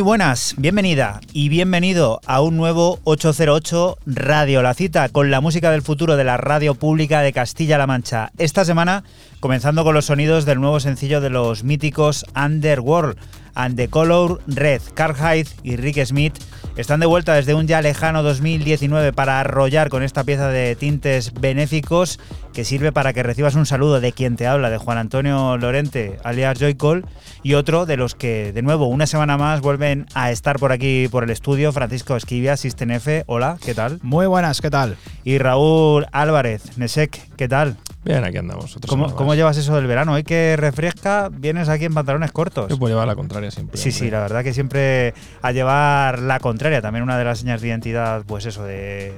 Muy buenas, bienvenida y bienvenido a un nuevo 808 Radio, la cita con la música del futuro de la radio pública de Castilla-La Mancha. Esta semana comenzando con los sonidos del nuevo sencillo de los míticos Underworld and the Color Red. Carl y Rick Smith están de vuelta desde un ya lejano 2019 para arrollar con esta pieza de tintes benéficos que sirve para que recibas un saludo de quien te habla, de Juan Antonio Lorente, alias Joycol, y otro de los que, de nuevo, una semana más vuelven a estar por aquí por el estudio, Francisco Esquivia, System F. Hola, ¿qué tal? Muy buenas, ¿qué tal? Y Raúl Álvarez, Nesek, ¿qué tal? Bien, aquí andamos. ¿Cómo, ¿Cómo, llevas eso del verano? Hoy que refresca, vienes aquí en pantalones cortos. Yo puedo llevar la contraria siempre. Sí, sí, la verdad que siempre a llevar la contraria. También una de las señas de identidad, pues eso, de,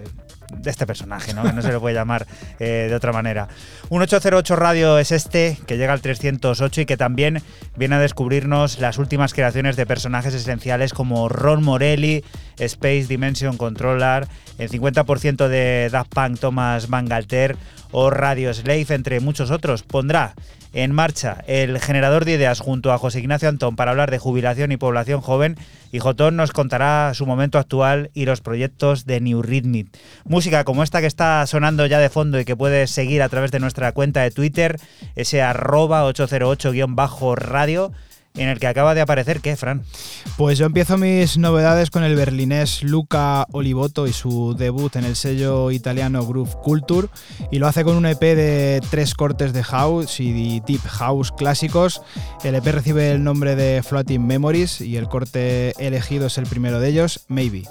de este personaje, ¿no? que no se le puede llamar eh, de otra manera. Un 808 Radio es este, que llega al 308 y que también viene a descubrirnos las últimas creaciones de personajes esenciales como Ron Morelli, Space Dimension Controller, el 50% de Daft Punk Thomas Bangalter o Radio Slave, entre muchos otros. Pondrá en marcha el generador de ideas junto a José Ignacio Antón para hablar de jubilación y población joven y Jotón nos contará su momento actual y los proyectos de New Rhythmic. Música como esta que está sonando ya de fondo y que puedes seguir a través de nuestra cuenta de Twitter, ese arroba 808-radio en el que acaba de aparecer, ¿qué, Fran? Pues yo empiezo mis novedades con el berlinés Luca Olivotto y su debut en el sello italiano Groove Culture, y lo hace con un EP de tres cortes de house y deep house clásicos. El EP recibe el nombre de Floating Memories y el corte elegido es el primero de ellos, Maybe.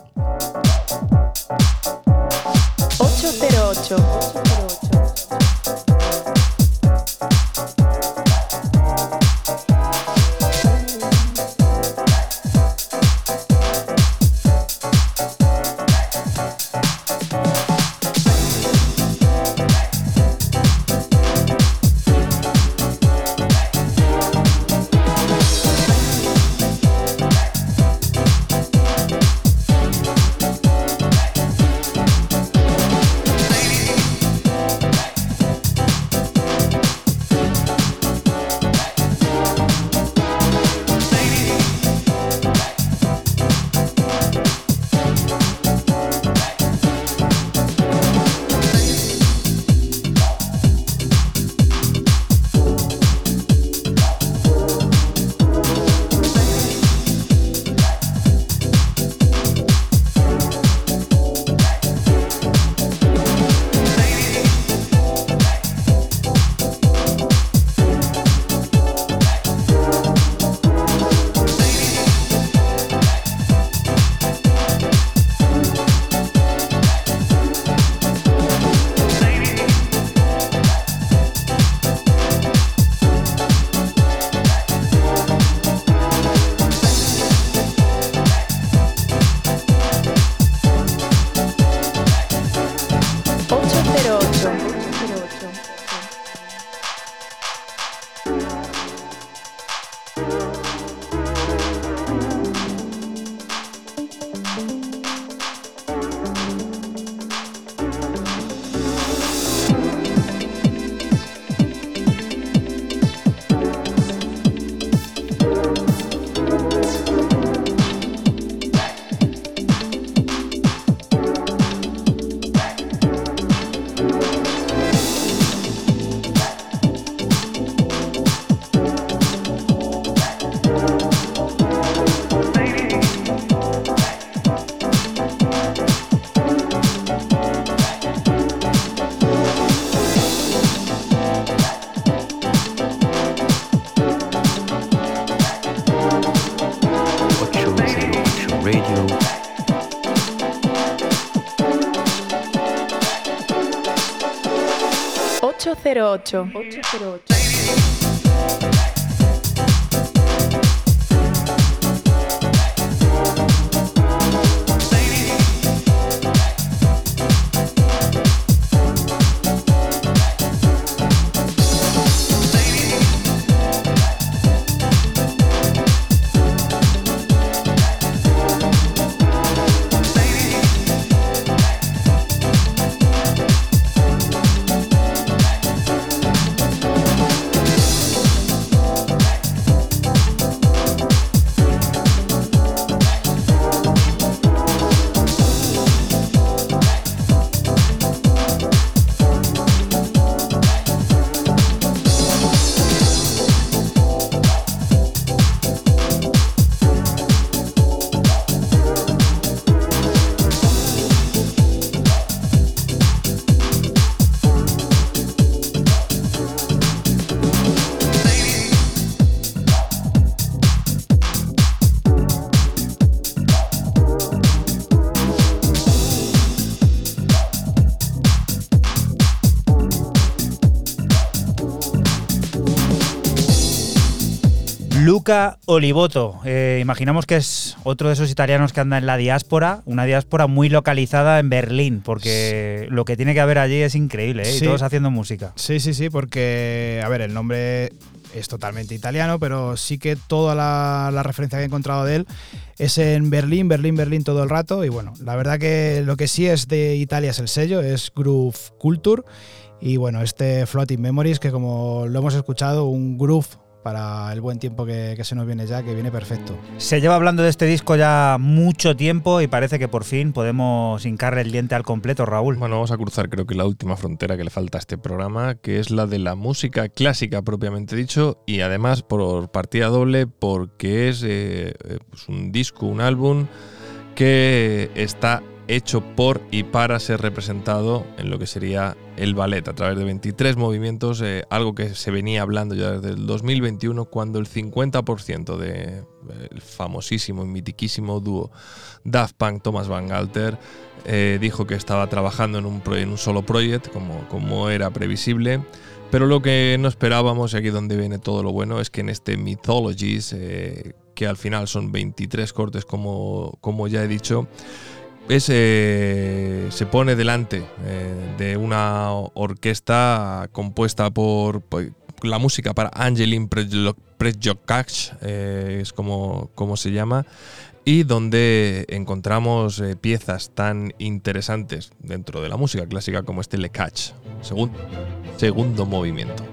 808 808. 808. Luca Olivoto. Eh, imaginamos que es otro de esos italianos que anda en la diáspora, una diáspora muy localizada en Berlín, porque lo que tiene que haber allí es increíble, ¿eh? y todos haciendo música. Sí, sí, sí, porque, a ver, el nombre es totalmente italiano, pero sí que toda la, la referencia que he encontrado de él es en Berlín, Berlín, Berlín todo el rato. Y bueno, la verdad que lo que sí es de Italia es el sello, es Groove Culture. Y bueno, este Floating Memories, que como lo hemos escuchado, un groove para el buen tiempo que, que se nos viene ya, que viene perfecto. Se lleva hablando de este disco ya mucho tiempo y parece que por fin podemos hincarle el diente al completo, Raúl. Bueno, vamos a cruzar creo que la última frontera que le falta a este programa, que es la de la música clásica propiamente dicho, y además por partida doble porque es eh, eh, pues un disco, un álbum que está hecho por y para ser representado en lo que sería el ballet a través de 23 movimientos, eh, algo que se venía hablando ya desde el 2021 cuando el 50% del famosísimo y mitiquísimo dúo Daft Punk Thomas Van Galter eh, dijo que estaba trabajando en un, solo proyecto como, era previsible. Pero lo que no esperábamos, y aquí donde viene todo lo bueno, es que en este Mythologies, eh, que al final son 23 cortes como ya he dicho, se pone delante eh, de una orquesta compuesta por, la música para Angelin Prejokach, eh, es como, como se llama, y donde encontramos eh, piezas tan interesantes dentro de la música clásica como este Le Catch, segun- segundo movimiento.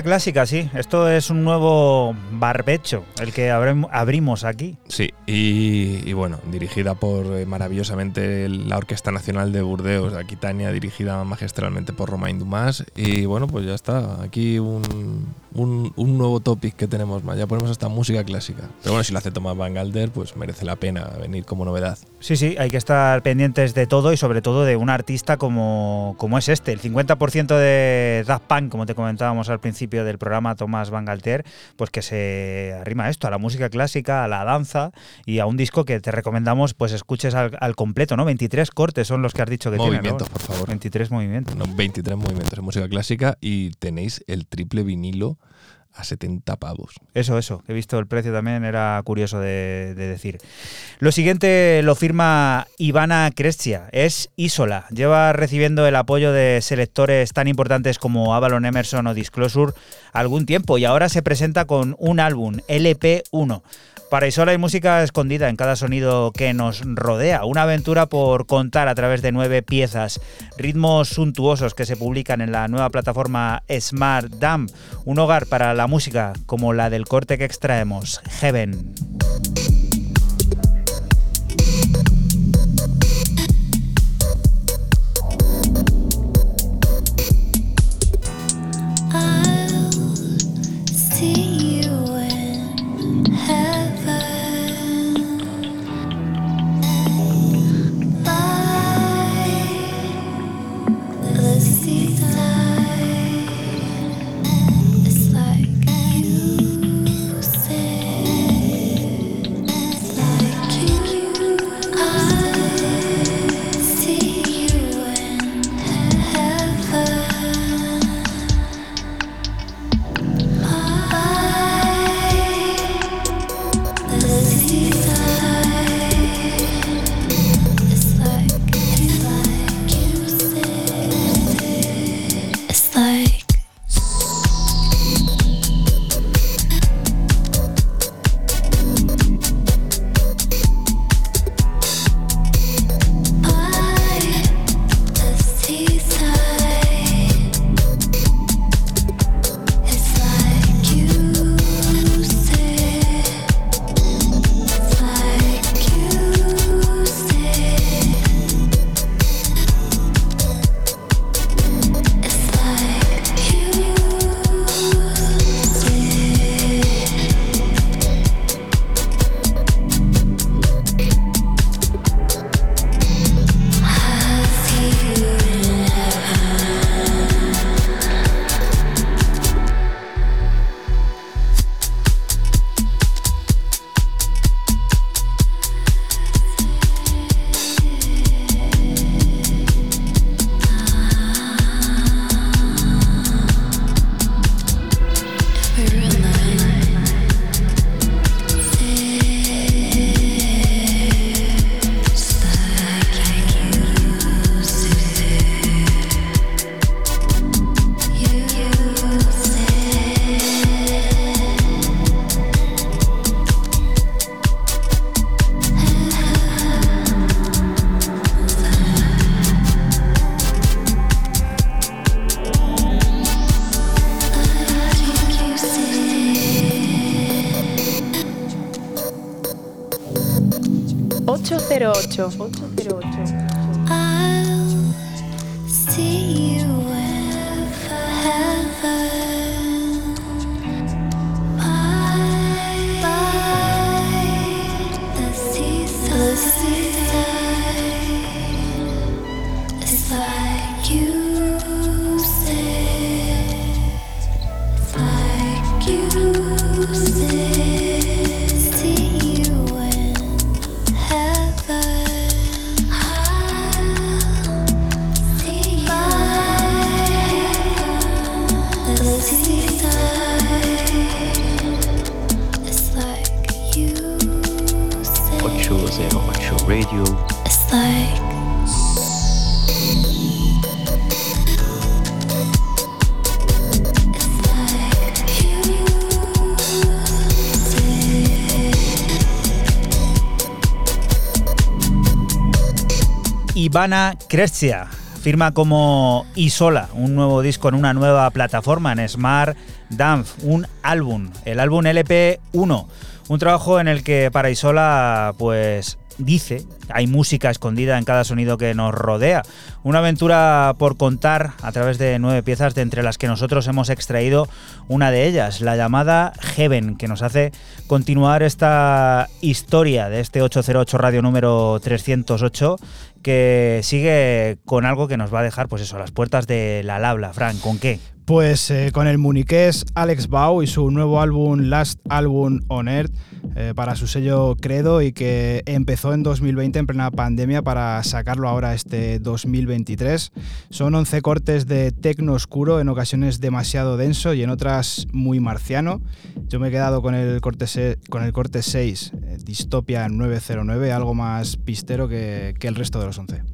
Clásica, sí. Esto es un nuevo barbecho, el que abrimos aquí. Sí, y, y bueno, dirigida por eh, maravillosamente la Orquesta Nacional de Burdeos, Aquitania, dirigida magistralmente por Romain Dumas. Y bueno, pues ya está. Aquí un, un, un nuevo topic que tenemos más. Ya ponemos hasta música clásica. Pero bueno, si lo hace Tomás Van Galder, pues merece la pena venir como novedad. Sí, sí, hay que estar pendientes de todo y sobre todo de un artista como, como es este. El 50% de Daft Punk, como te comentábamos al principio del programa, Tomás Van Galter, pues que se arrima esto, a la música clásica, a la danza y a un disco que te recomendamos pues escuches al, al completo, ¿no? 23 cortes son los que has dicho que tiene. Movimientos, ¿no? por favor. 23 movimientos. No, 23 movimientos de música clásica y tenéis el triple vinilo a 70 pavos. Eso, eso. He visto el precio también, era curioso de, de decir. Lo siguiente lo firma Ivana Crescia, es Isola. Lleva recibiendo el apoyo de selectores tan importantes como Avalon Emerson o Disclosure algún tiempo y ahora se presenta con un álbum, LP1. Para Isola hay música escondida en cada sonido que nos rodea, una aventura por contar a través de nueve piezas, ritmos suntuosos que se publican en la nueva plataforma Smart Dam, un hogar para la música como la del corte que extraemos, Heaven. Ivana Crescia. Firma como Isola, un nuevo disco en una nueva plataforma en Smart Dance, un álbum, el álbum LP1, un trabajo en el que para Isola pues dice, hay música escondida en cada sonido que nos rodea. Una aventura por contar a través de nueve piezas, de entre las que nosotros hemos extraído una de ellas, la llamada Heaven, que nos hace continuar esta historia de este 808 radio número 308 que sigue con algo que nos va a dejar, pues eso, las puertas de la Labla. Fran, ¿con qué? Pues eh, con el muniqués Alex Bau y su nuevo álbum Last Album on Earth eh, para su sello Credo y que empezó en 2020 en plena pandemia para sacarlo ahora este 2023. Son 11 cortes de tecno oscuro, en ocasiones demasiado denso y en otras muy marciano. Yo me he quedado con el corte, con el corte 6, eh, Dystopia 909, algo más pistero que, que el resto de los 11.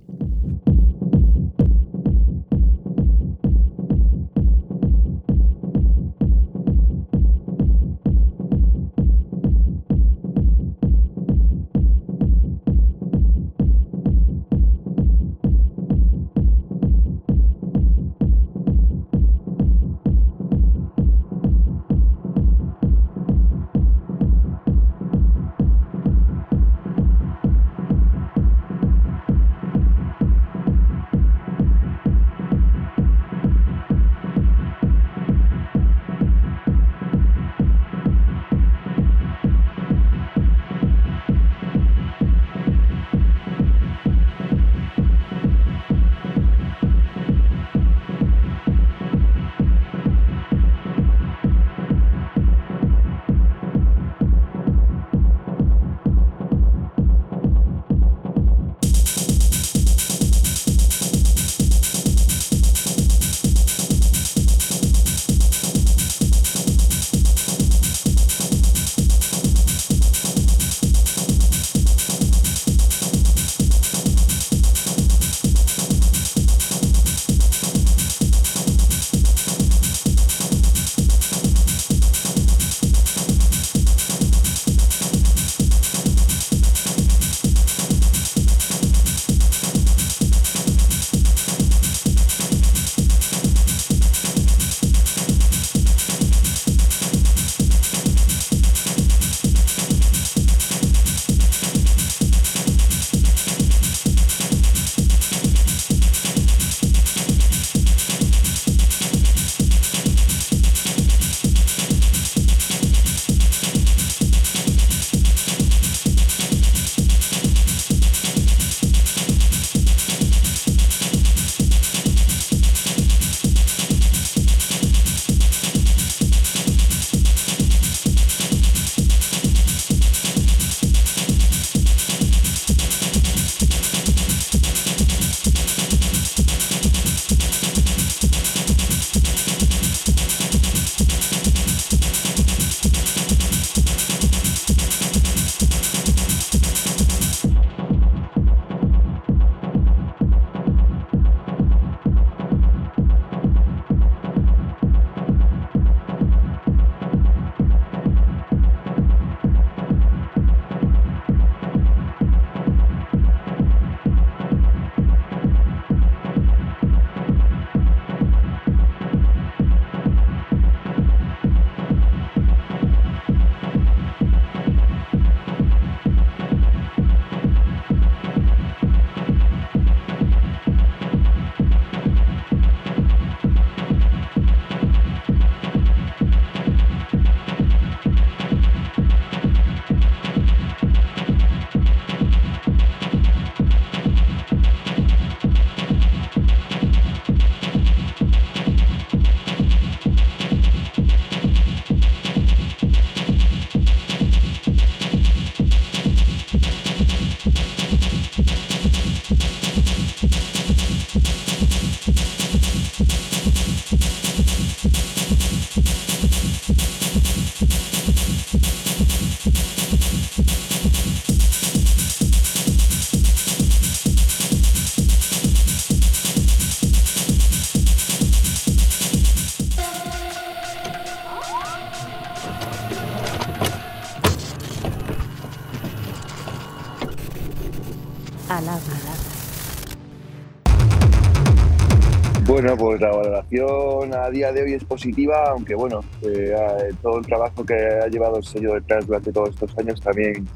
Bueno, pues la valoración a día de hoy es positiva, aunque bueno, eh, eh, todo el trabajo que ha llevado el sello detrás durante todos estos años también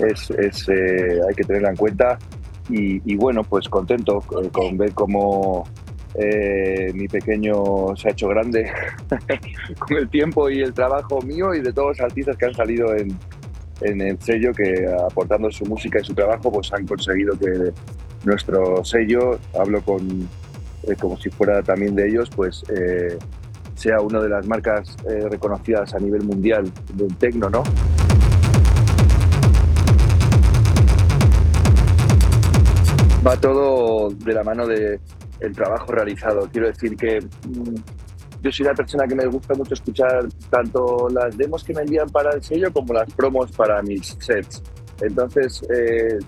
es, es, eh, hay que tenerla en cuenta. Y, y bueno, pues contento con, con ver cómo eh, mi pequeño se ha hecho grande con el tiempo y el trabajo mío y de todos los artistas que han salido en, en el sello que aportando su música y su trabajo pues han conseguido que nuestro sello, hablo con eh, como si fuera también de ellos, pues eh, sea una de las marcas eh, reconocidas a nivel mundial del tecno, ¿no? Va todo de la mano de el trabajo realizado. Quiero decir que mm, yo soy la persona que me gusta mucho escuchar tanto las demos que me envían para el sello como las promos para mis sets. Entonces,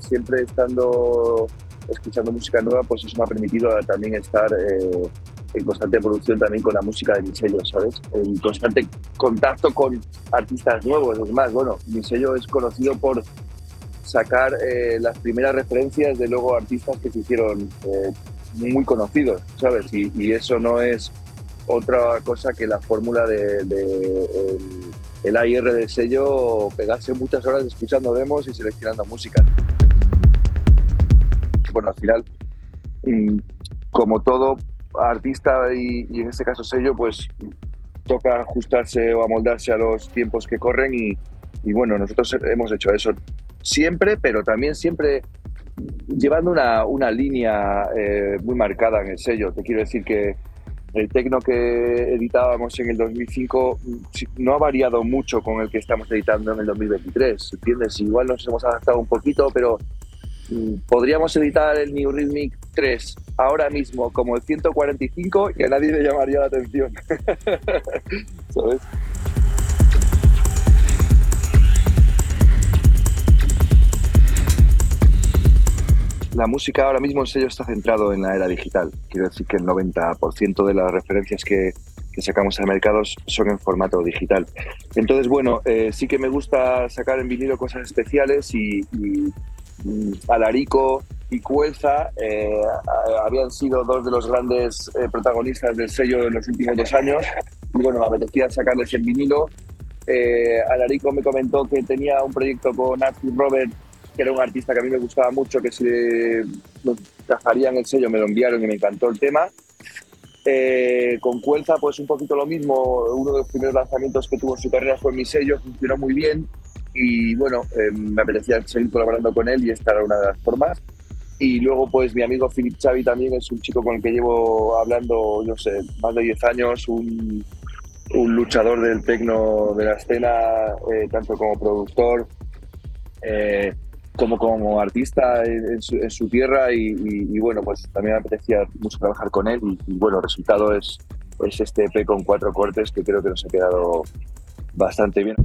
siempre estando escuchando música nueva, pues eso me ha permitido también estar eh, en constante producción también con la música de mi sello, ¿sabes? En constante contacto con artistas nuevos. Es más, bueno, mi sello es conocido por sacar eh, las primeras referencias de luego artistas que se hicieron eh, muy conocidos, ¿sabes? Y, eso no es otra cosa que la fórmula de, de el, el AIR del sello, pegarse muchas horas escuchando demos y seleccionando música. Bueno, al final, mm, como todo artista y, y en este caso sello, pues toca ajustarse o amoldarse a los tiempos que corren y, y bueno, nosotros hemos hecho eso siempre, pero también siempre llevando una, una línea eh, muy marcada en el sello. Te quiero decir que el tecno que editábamos en el 2005 mm, no ha variado mucho con el que estamos editando en el 2023. ¿Entiendes? Igual nos hemos adaptado un poquito, pero podríamos editar el New Rhythmic 3 ahora mismo como el 145 y a nadie le llamaría la atención. ¿Sabes? La música ahora mismo el sello está centrado en la era digital. Quiero decir que el 90% de las referencias que, sacamos a mercados son en formato digital. Entonces, bueno, eh, sí que me gusta sacar en vinilo cosas especiales y, Alarico y Cuelza eh, habían sido dos de los grandes eh, protagonistas del sello en los últimos dos años. Y bueno, me apetecía sacarles en vinilo. Eh, Alarico me comentó que tenía un proyecto con Arthur Robert, que era un artista que a mí me gustaba mucho, que si lo trazarían el sello me lo enviaron y me encantó el tema. Eh, con Cuelza, pues un poquito lo mismo. Uno de los primeros lanzamientos que tuvo su carrera fue mi sello, funcionó muy bien. Y bueno, eh, me apetecía seguir colaborando con él y esta era una de las formas. Y luego, pues mi amigo Philip Xavi también es un chico con el que llevo hablando, yo sé, más de 10 años, un, luchador del tecno de la escena, eh, tanto como productor eh, como como artista en, su, tierra. Y, bueno, pues también me apetecía mucho trabajar con él. Y, y bueno, el resultado es, es este EP con cuatro cortes que creo que nos ha quedado bastante bien.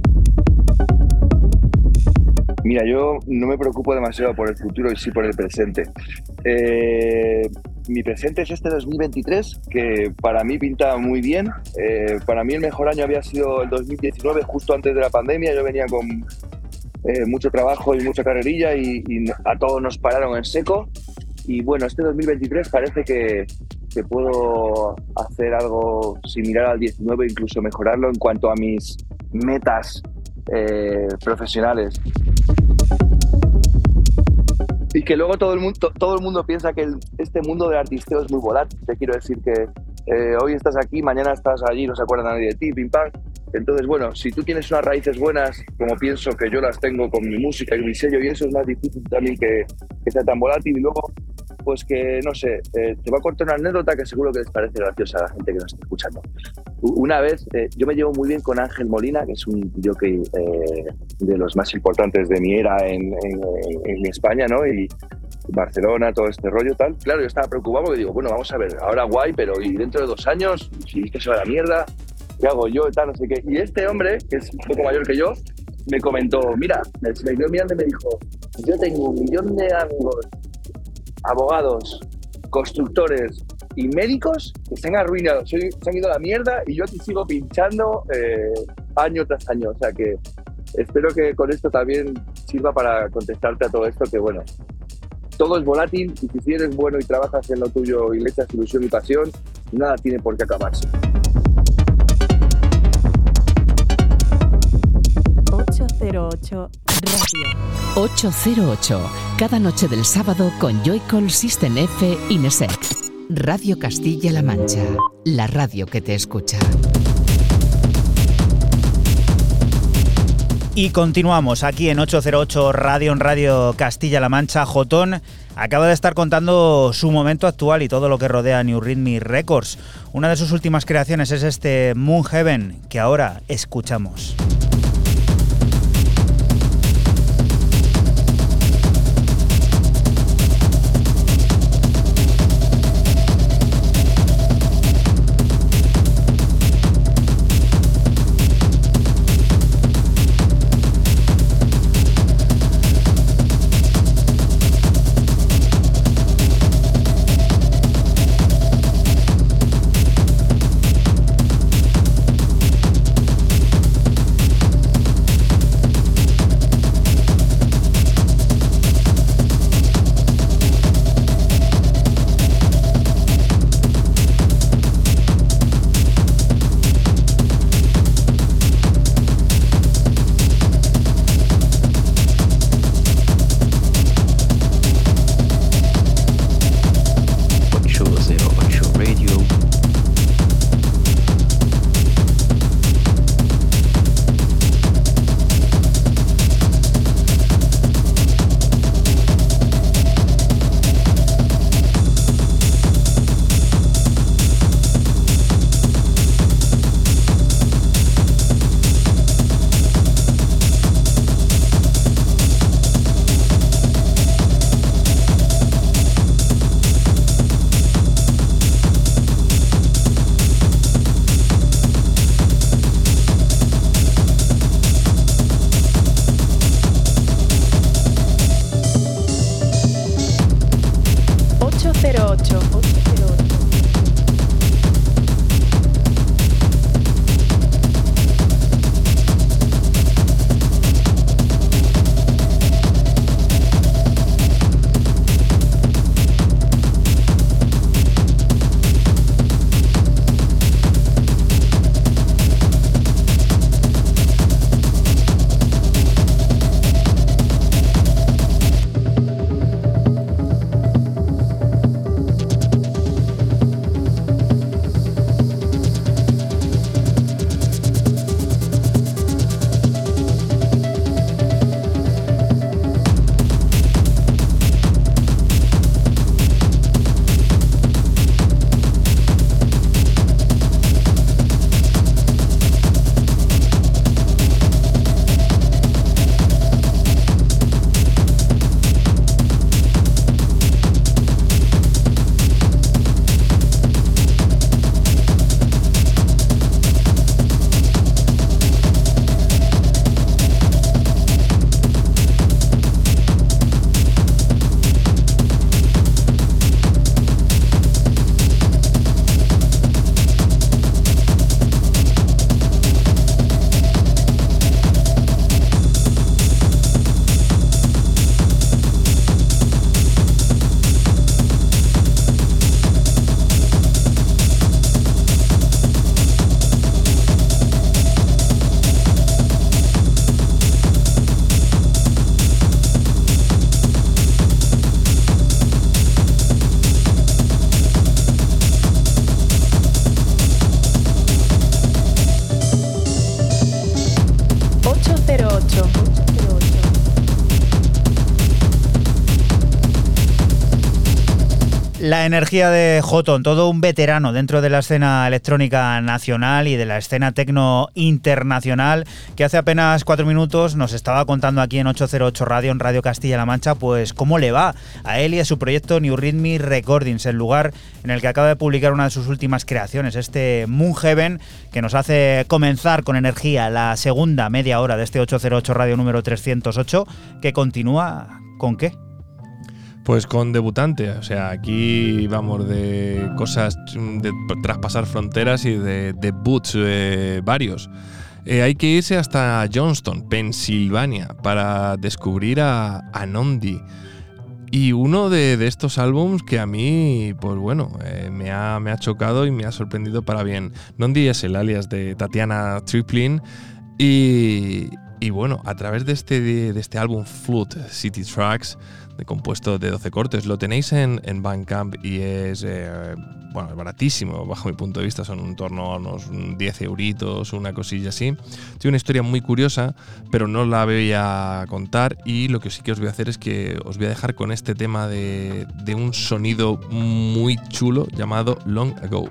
Mira, yo no me preocupo demasiado por el futuro y sí por el presente. Eh, mi presente es este 2023, que para mí pinta muy bien. Eh, para mí el mejor año había sido el 2019, justo antes de la pandemia. Yo venía con eh, mucho trabajo y mucha carrerilla y, a todos nos pararon en seco. Y bueno, este 2023 parece que, que puedo hacer algo similar al 19, incluso mejorarlo en cuanto a mis metas eh, profesionales. Y que luego todo el mundo, todo el mundo piensa que este mundo del artisteo es muy volátil. Te quiero decir que eh, hoy estás aquí, mañana estás allí, no se acuerda nadie de ti, pim pam. Entonces, bueno, si tú tienes unas raíces buenas, como pienso que yo las tengo con mi música y mi sello, y eso es más difícil también que, que sea tan volátil, y luego, pues que, no sé, eh, te voy a contar una anécdota que seguro que les parece graciosa a la gente que nos está escuchando. Una vez, eh, yo me llevo muy bien con Ángel Molina, que es un jockey eh, de los más importantes de mi era en, en- en España, ¿no? Y Barcelona, todo este rollo, tal. Claro, yo estaba preocupado porque digo, bueno, vamos a ver, ahora guay, pero y dentro de dos años, si es que se va a la mierda, ¿qué hago yo? Tal, no sé qué. Y este hombre, que es un poco mayor que yo, me comentó, mira, me, me quedó mirando y me dijo, yo tengo un millón de amigos, abogados, constructores y médicos que se han arruinado, se, han ido a la mierda y yo aquí sigo pinchando eh, año tras año. O sea que espero que con esto también sirva para contestarte a todo esto, que bueno, todo es volátil y si eres bueno y trabajas en lo tuyo y le echas ilusión y pasión, nada tiene por qué acabarse. 808 Radio 808. Cada noche del sábado con Joycall System F Inesec. Radio Castilla-La Mancha. La radio que te escucha. Y continuamos aquí en 808 Radio en Radio Castilla-La Mancha. Jotón acaba de estar contando su momento actual y todo lo que rodea a New Rhythm Records. Una de sus últimas creaciones es este Moon Heaven que ahora escuchamos. La energía de Joton, todo un veterano dentro de la escena electrónica nacional y de la escena tecno internacional, que hace apenas cuatro minutos nos estaba contando aquí en 808 Radio, en Radio Castilla-La Mancha, pues cómo le va a él y a su proyecto New Rhythm Recordings, el lugar en el que acaba de publicar una de sus últimas creaciones, este Moon Heaven, que nos hace comenzar con energía la segunda media hora de este 808 Radio número 308, que continúa con qué? Pues con debutante, o sea, aquí vamos de cosas de traspasar fronteras y de debuts eh, varios. Eh, hay que irse hasta Johnston, Pensilvania, para descubrir a, a Nondi. Y uno de, estos álbums que a mí, pues bueno, eh, me, ha, me ha chocado y me ha sorprendido para bien. Nondi es el alias de Tatiana Triplin y, Y bueno, a través de este, de este álbum Flute City Tracks, compuesto de 12 cortes, lo tenéis en, en Bandcamp y es, eh, bueno, baratísimo, bajo mi punto de vista, son en torno a unos 10 euritos, una cosilla así. Tiene una historia muy curiosa, pero no la voy a contar y lo que sí que os voy a hacer es que os voy a dejar con este tema de, de un sonido muy chulo llamado Long Ago.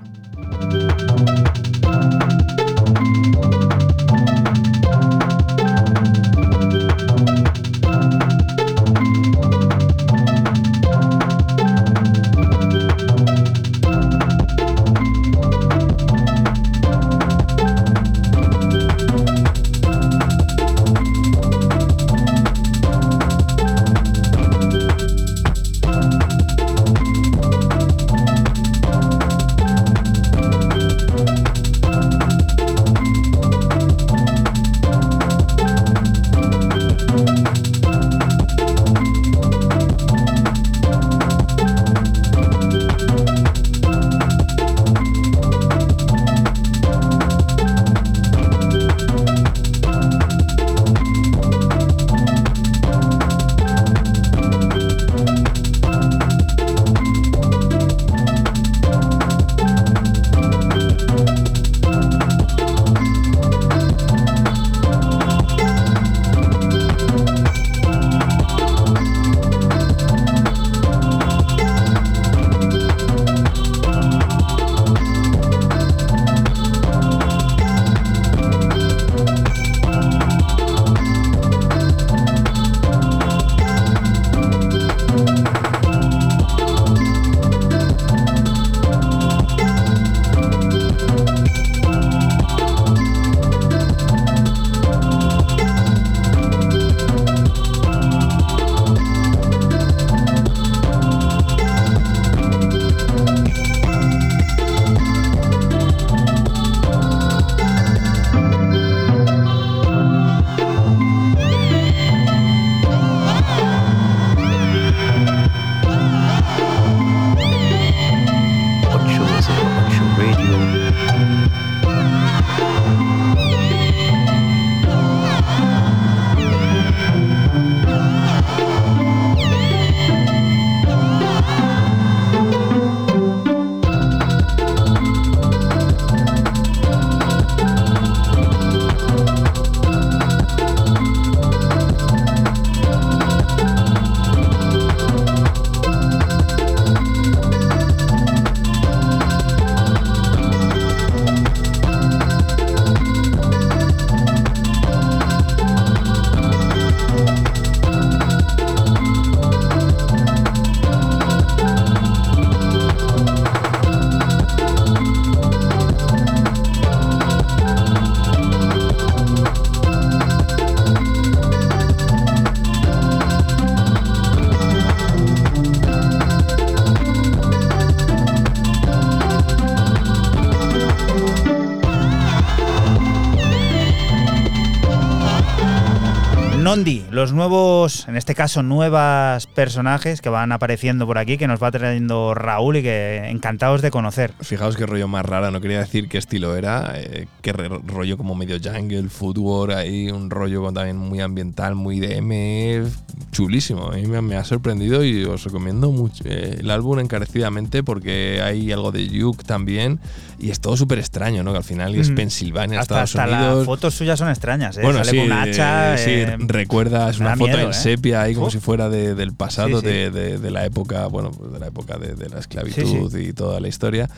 Los nuevos, en este caso nuevas personajes que van apareciendo por aquí, que nos va trayendo Raúl y que encantados de conocer. Fijaos qué rollo más rara, no quería decir qué estilo era, eh, qué rollo como medio jungle, footwork, ahí un rollo también muy ambiental, muy DM, chulísimo. A mí me, me ha sorprendido y os recomiendo mucho eh, el álbum encarecidamente porque hay algo de Juke también y es todo súper extraño, ¿no? Que al final es Mm. Pensilvania, Hasta, Estados hasta Unidos. las fotos suyas son extrañas, ¿eh? Bueno, Sale sí, con hacha. eh, sí, recuerda, es me una foto miedo, en ¿eh? sepia ahí como si fuera de- del pasado, Sí, sí. De, de- de la época, bueno, de la época de, de la esclavitud y toda la historia.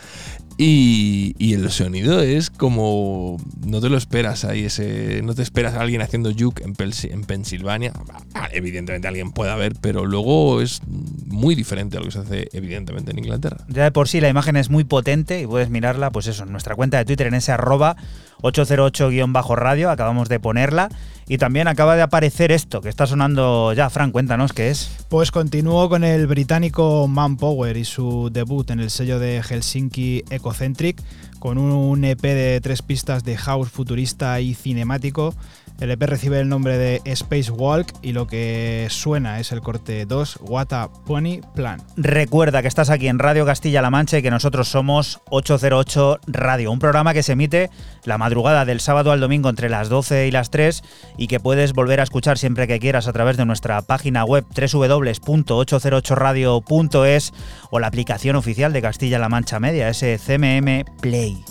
Y, el sonido es como no te lo esperas ahí ese no te esperas a alguien haciendo juke en Pensilvania. Ah, evidentemente alguien puede haber pero luego es muy diferente a lo que se hace evidentemente en Inglaterra. Ya de por sí la imagen es muy potente y puedes mirarla, pues eso, en nuestra cuenta de Twitter, en ese arroba 808-radio, acabamos de ponerla. Y también acaba de aparecer esto, que está sonando ya. Fran, cuéntanos qué es. Pues continúo con el británico Manpower y su debut en el sello de Helsinki Ecocentric, con un EP de tres pistas de house futurista y cinemático. El EP recibe el nombre de Space Walk y lo que suena es el corte 2, What a Pony Plan. Recuerda que estás aquí en Radio Castilla-La Mancha y que nosotros somos 808 Radio, un programa que se emite la madrugada del sábado al domingo entre las 12 y las 3 y que puedes volver a escuchar siempre que quieras a través de nuestra página web www.808radio.es o la aplicación oficial de Castilla-La Mancha Media, ese CMM Play.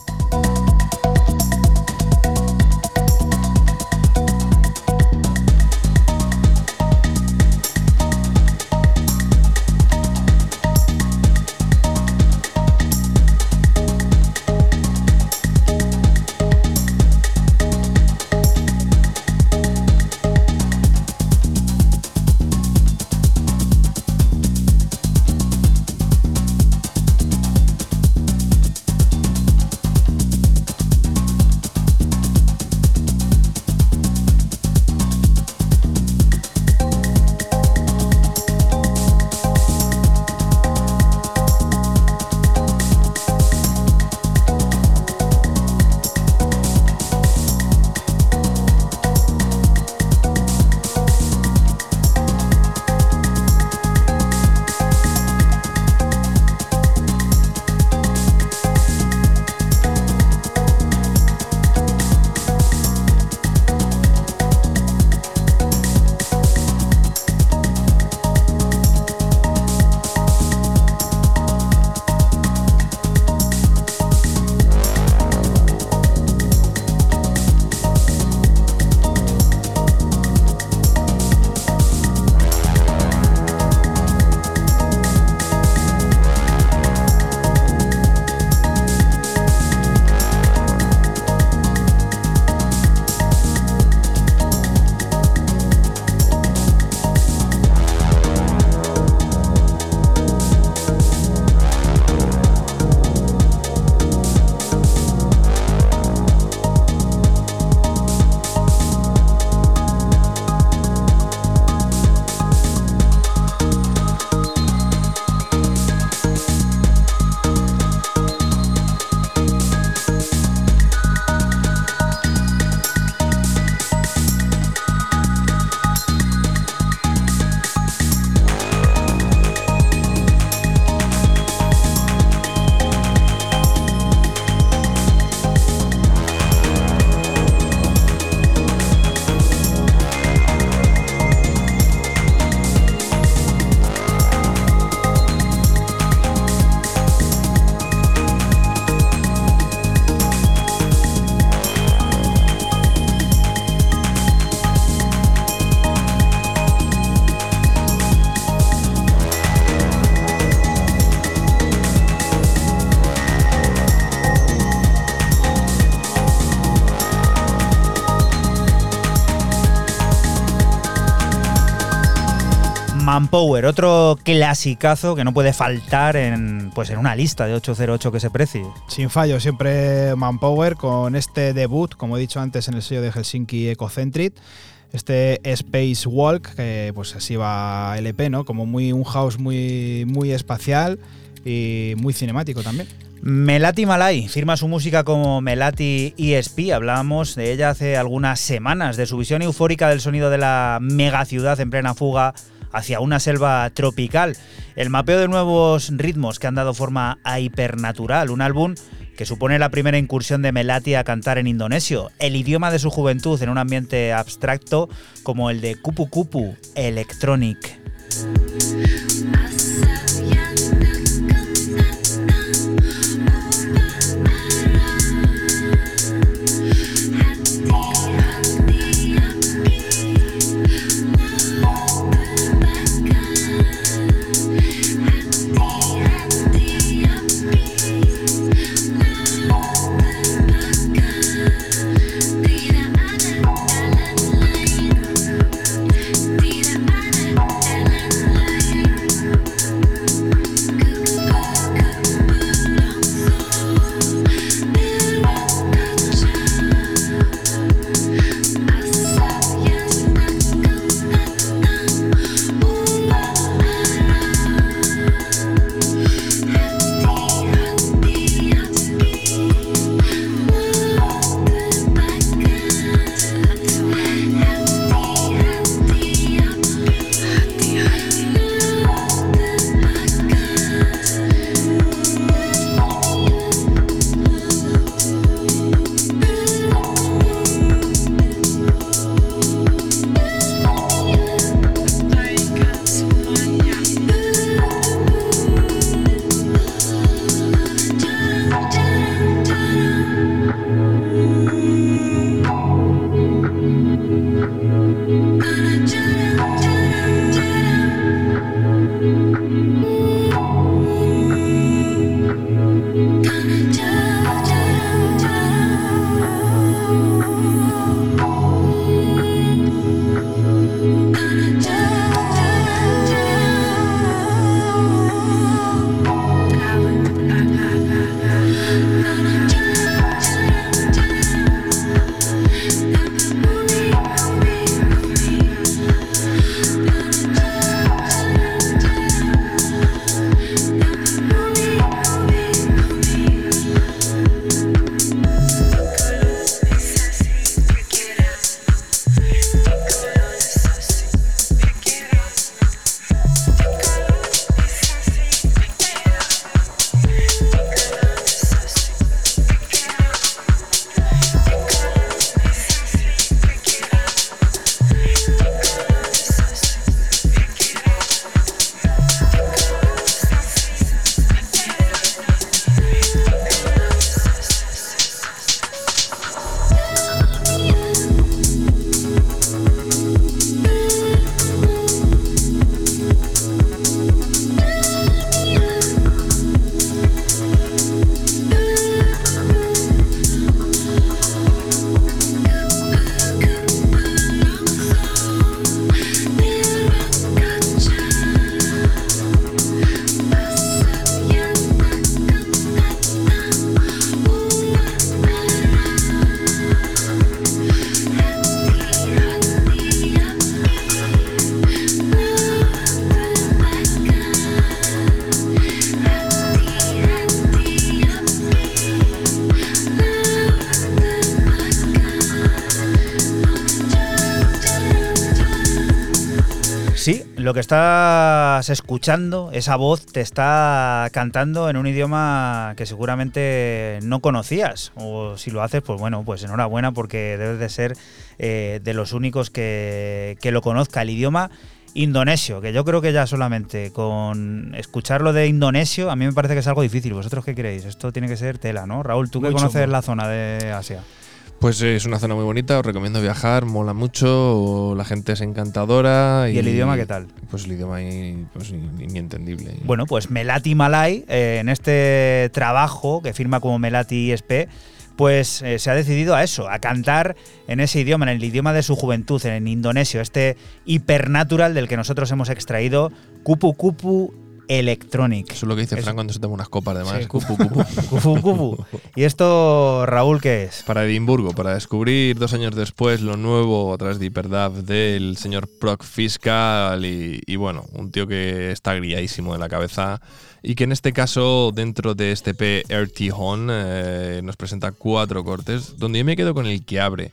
Manpower, otro clasicazo que no puede faltar en, pues en una lista de 808 que se precie. Sin fallo, siempre Manpower con este debut, como he dicho antes, en el sello de Helsinki Ecocentric. Este Space Walk, que pues así va el EP, ¿no? Como muy, un house muy, muy espacial y muy cinemático también. Melati Malay firma su música como Melati ESP. Hablábamos de ella hace algunas semanas, de su visión eufórica del sonido de la megaciudad en plena fuga hacia una selva tropical. El mapeo de nuevos ritmos que han dado forma a Hipernatural, un álbum que supone la primera incursión de Melati a cantar en indonesio, el idioma de su juventud en un ambiente abstracto como el de Kupu Kupu Electronic. Estás escuchando, esa voz te está cantando en un idioma que seguramente no conocías. O si lo haces, pues bueno, pues enhorabuena porque debes de ser eh, de los únicos que, que lo conozca. El idioma indonesio, que yo creo que ya solamente con escucharlo de indonesio, a mí me parece que es algo difícil. ¿Vosotros qué creéis? Esto tiene que ser tela, ¿no? Raúl, tú que conoces la zona de Asia. Pues es una zona muy bonita, os recomiendo viajar, mola mucho, la gente es encantadora. ¿Y el idioma qué tal? Pues el idioma ahí, pues, in- inentendible. Bueno, pues Melati Malay, eh, en este trabajo que firma como Melati ISP, pues eh, se ha decidido a eso, a cantar en ese idioma, en el idioma de su juventud, en indonesio, este hipernatural del que nosotros hemos extraído, Kupu Kupu Electronic. Eso es lo que dice Fran cuando se toma unas copas, además. Sí. Cupu, cupu. Kupu. ¿Y esto, Raúl, qué es? Para Edimburgo, para descubrir dos años después lo nuevo a través de Hyperdav del señor Proc Fiscal y, y bueno, un tío que está grilladísimo de la cabeza y que en este caso dentro de este P RT Hon eh, nos presenta cuatro cortes donde yo me quedo con el que abre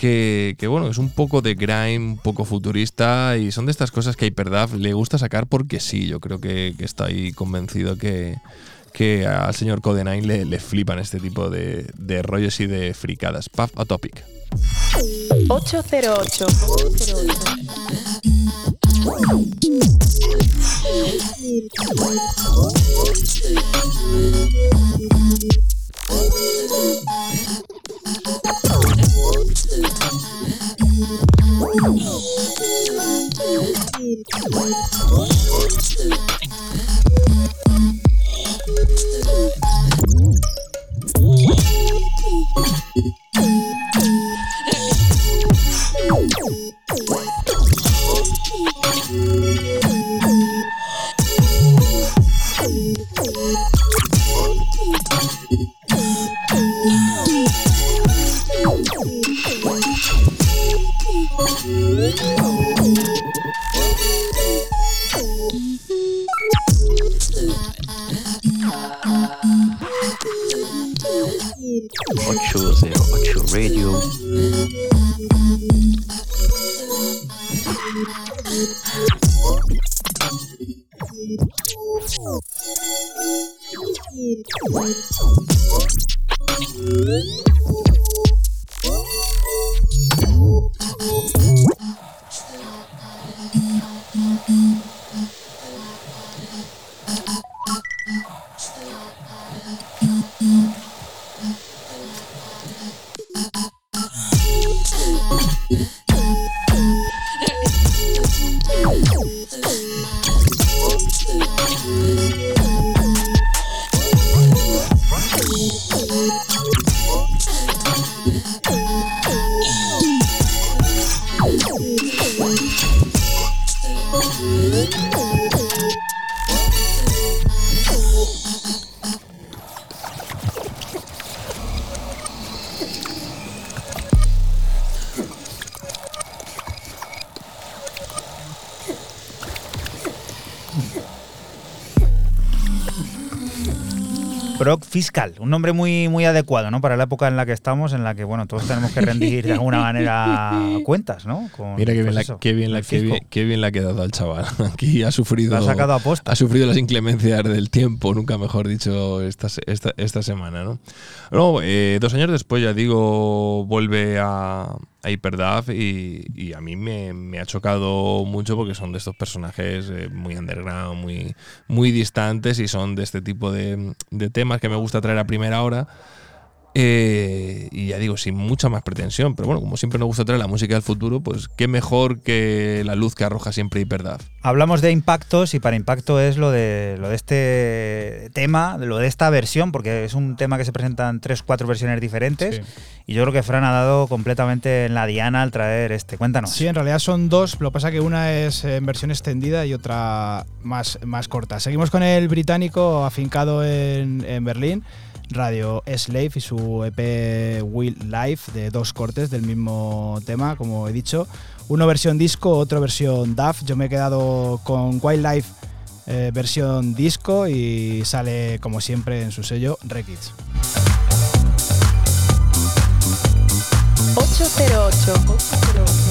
que, bueno, es un poco de grime, un poco futurista y son de estas cosas que a HyperDAF le gusta sacar porque sí, yo creo que, que está ahí convencido que, que al señor Codenine le, le, flipan este tipo de, de rollos y de fricadas. Puff a topic. 808. 808. Thank you. Nombre muy, muy adecuado, ¿no? Para la época en la que estamos, en la que, bueno, todos tenemos que rendir de alguna manera cuentas, ¿no? Con, Mira qué bien, pues la, eso, qué, bien la, qué, bien, qué bien la ha quedado al chaval. Aquí ha sufrido, ha sacado a posta. ha sufrido las inclemencias del tiempo, nunca mejor dicho, esta, se- esta, esta semana. ¿no? Luego, eh, dos años después, ya digo, vuelve a, a y, y a mí me, me ha chocado mucho porque son de estos personajes eh, muy underground, muy, muy distantes y son de este tipo de, de temas que me gusta traer a primera hora. Eh, y ya digo, sin mucha más pretensión, pero bueno, como siempre nos gusta traer la música del futuro, pues qué mejor que la luz que arroja siempre Hyperdav. Hablamos de impactos y para impacto es lo de lo de este tema, lo de esta versión, porque es un tema que se presenta en tres, cuatro versiones diferentes. Sí. Y yo creo que Fran ha dado completamente en la diana al traer este. Cuéntanos. Sí, en realidad son dos. Lo que pasa que una es en versión extendida y otra más, más corta. Seguimos con el británico afincado en, en Berlín, Radio Slave y su EP Will Life de dos cortes del mismo tema, como he dicho. Uno versión disco, otro versión DAF. Yo me he quedado con Wildlife eh, versión disco y sale como siempre en su sello Rekids. 808.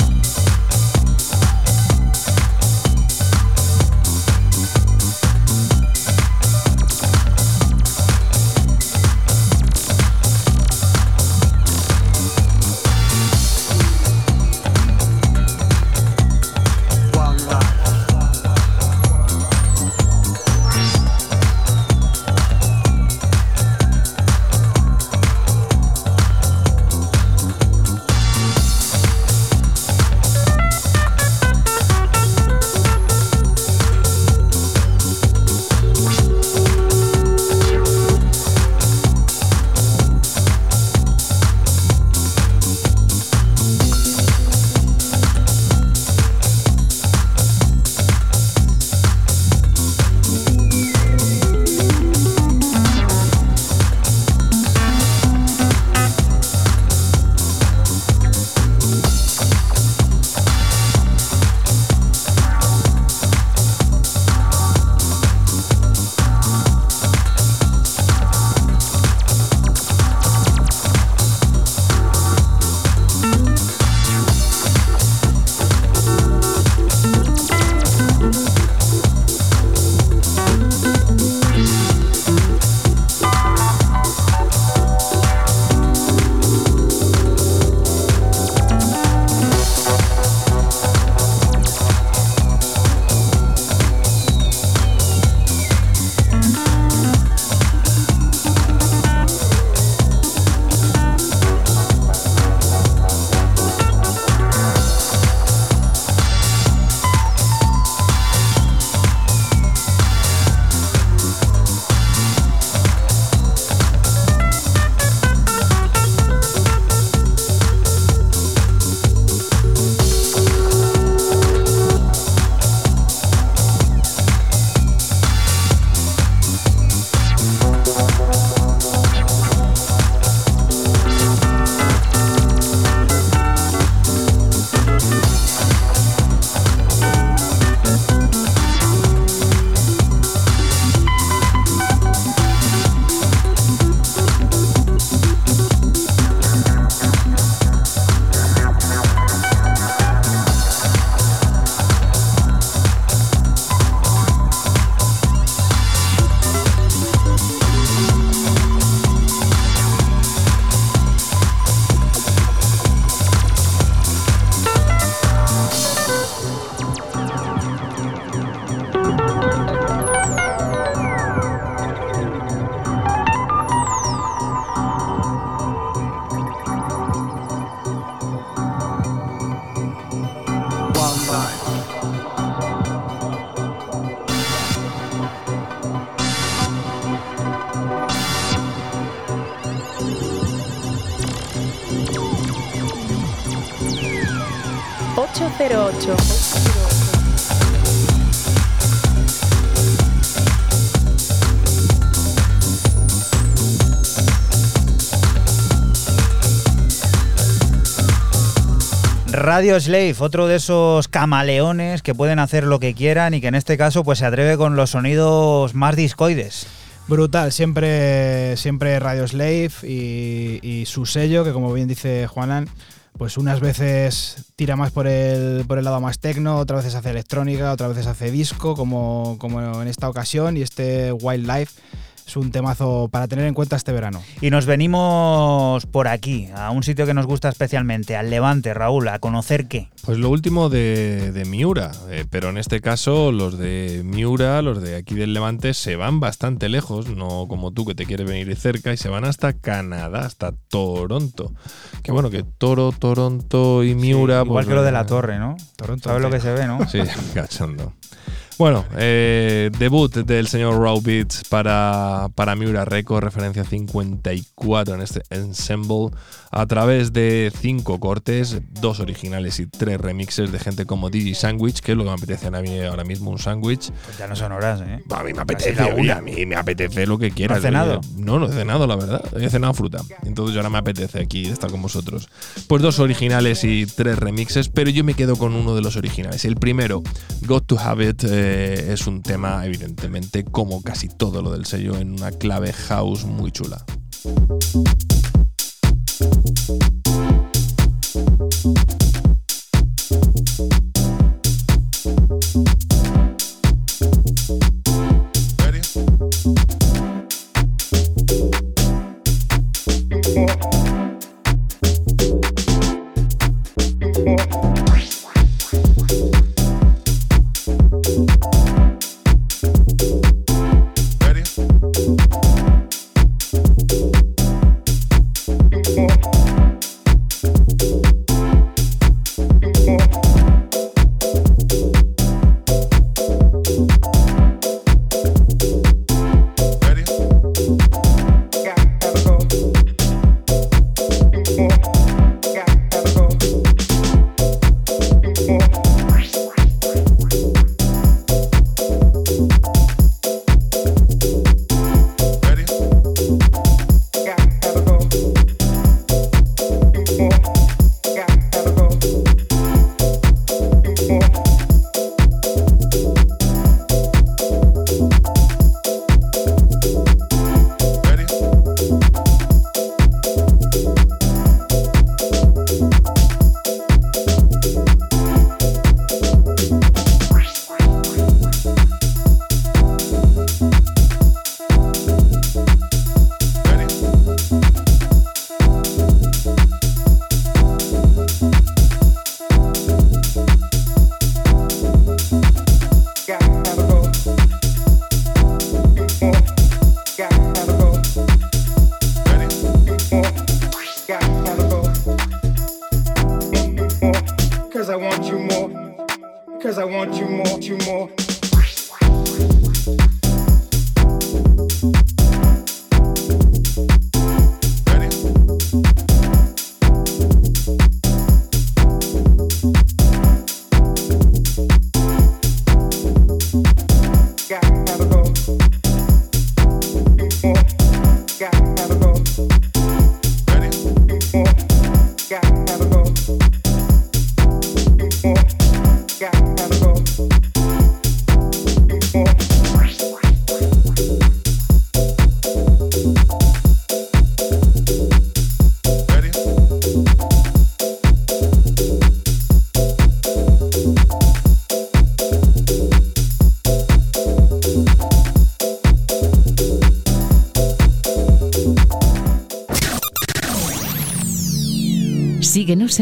Radio Slave, otro de esos camaleones que pueden hacer lo que quieran y que en este caso pues se atreve con los sonidos más discoides. Brutal, siempre, siempre Radio Slave y, su sello, que como bien dice Juanan, pues unas veces tira más por el, por el lado más tecno, otras veces hace electrónica, otras veces hace disco, como, como en esta ocasión, y este Wildlife es un temazo para tener en cuenta este verano. Y nos venimos por aquí, a un sitio que nos gusta especialmente, al Levante, Raúl, a conocer qué. Pues lo último de, de Miura, eh, pero en este caso los de Miura, los de aquí del Levante, se van bastante lejos, no como tú que te quieres venir cerca, y se van hasta Canadá, hasta Toronto. Que bueno, que Toro, Toronto y Miura... Igual pues, que lo de la torre, ¿no? Toronto, ¿Sabes lo que se ve, no? Sí, cachondo. Bueno, eh, debut del señor Raw Beats para, para Miura Record, referencia 54 en este ensemble, a través de cinco cortes, dos originales y tres remixes de gente como Digi Sandwich, que es lo que me apetece a mí ahora mismo, un sándwich. Pues ya no son horas, ¿eh? A mí me apetece, oye, a mí me apetece lo que quieras. ¿No has cenado? oye. No, no he cenado, la verdad. He cenado fruta. Entonces ahora me apetece aquí estar con vosotros. Pues dos originales y tres remixes, pero yo me quedo con uno de los originales. El primero, Got to Have It, eh, es un tema, evidentemente, como casi todo lo del sello, en una clave house muy chula.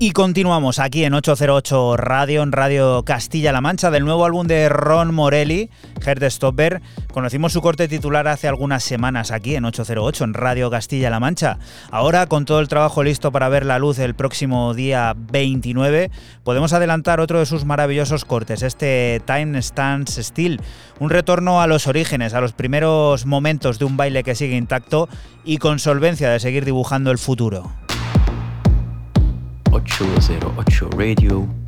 Y continuamos aquí en 808 Radio, en Radio Castilla-La Mancha, del nuevo álbum de Ron Morelli, Stopper. Conocimos su corte titular hace algunas semanas aquí en 808, en Radio Castilla-La Mancha. Ahora, con todo el trabajo listo para ver la luz el próximo día 29, podemos adelantar otro de sus maravillosos cortes, este Time Stands Still, un retorno a los orígenes, a los primeros momentos de un baile que sigue intacto y con solvencia de seguir dibujando el futuro. 808 Radio.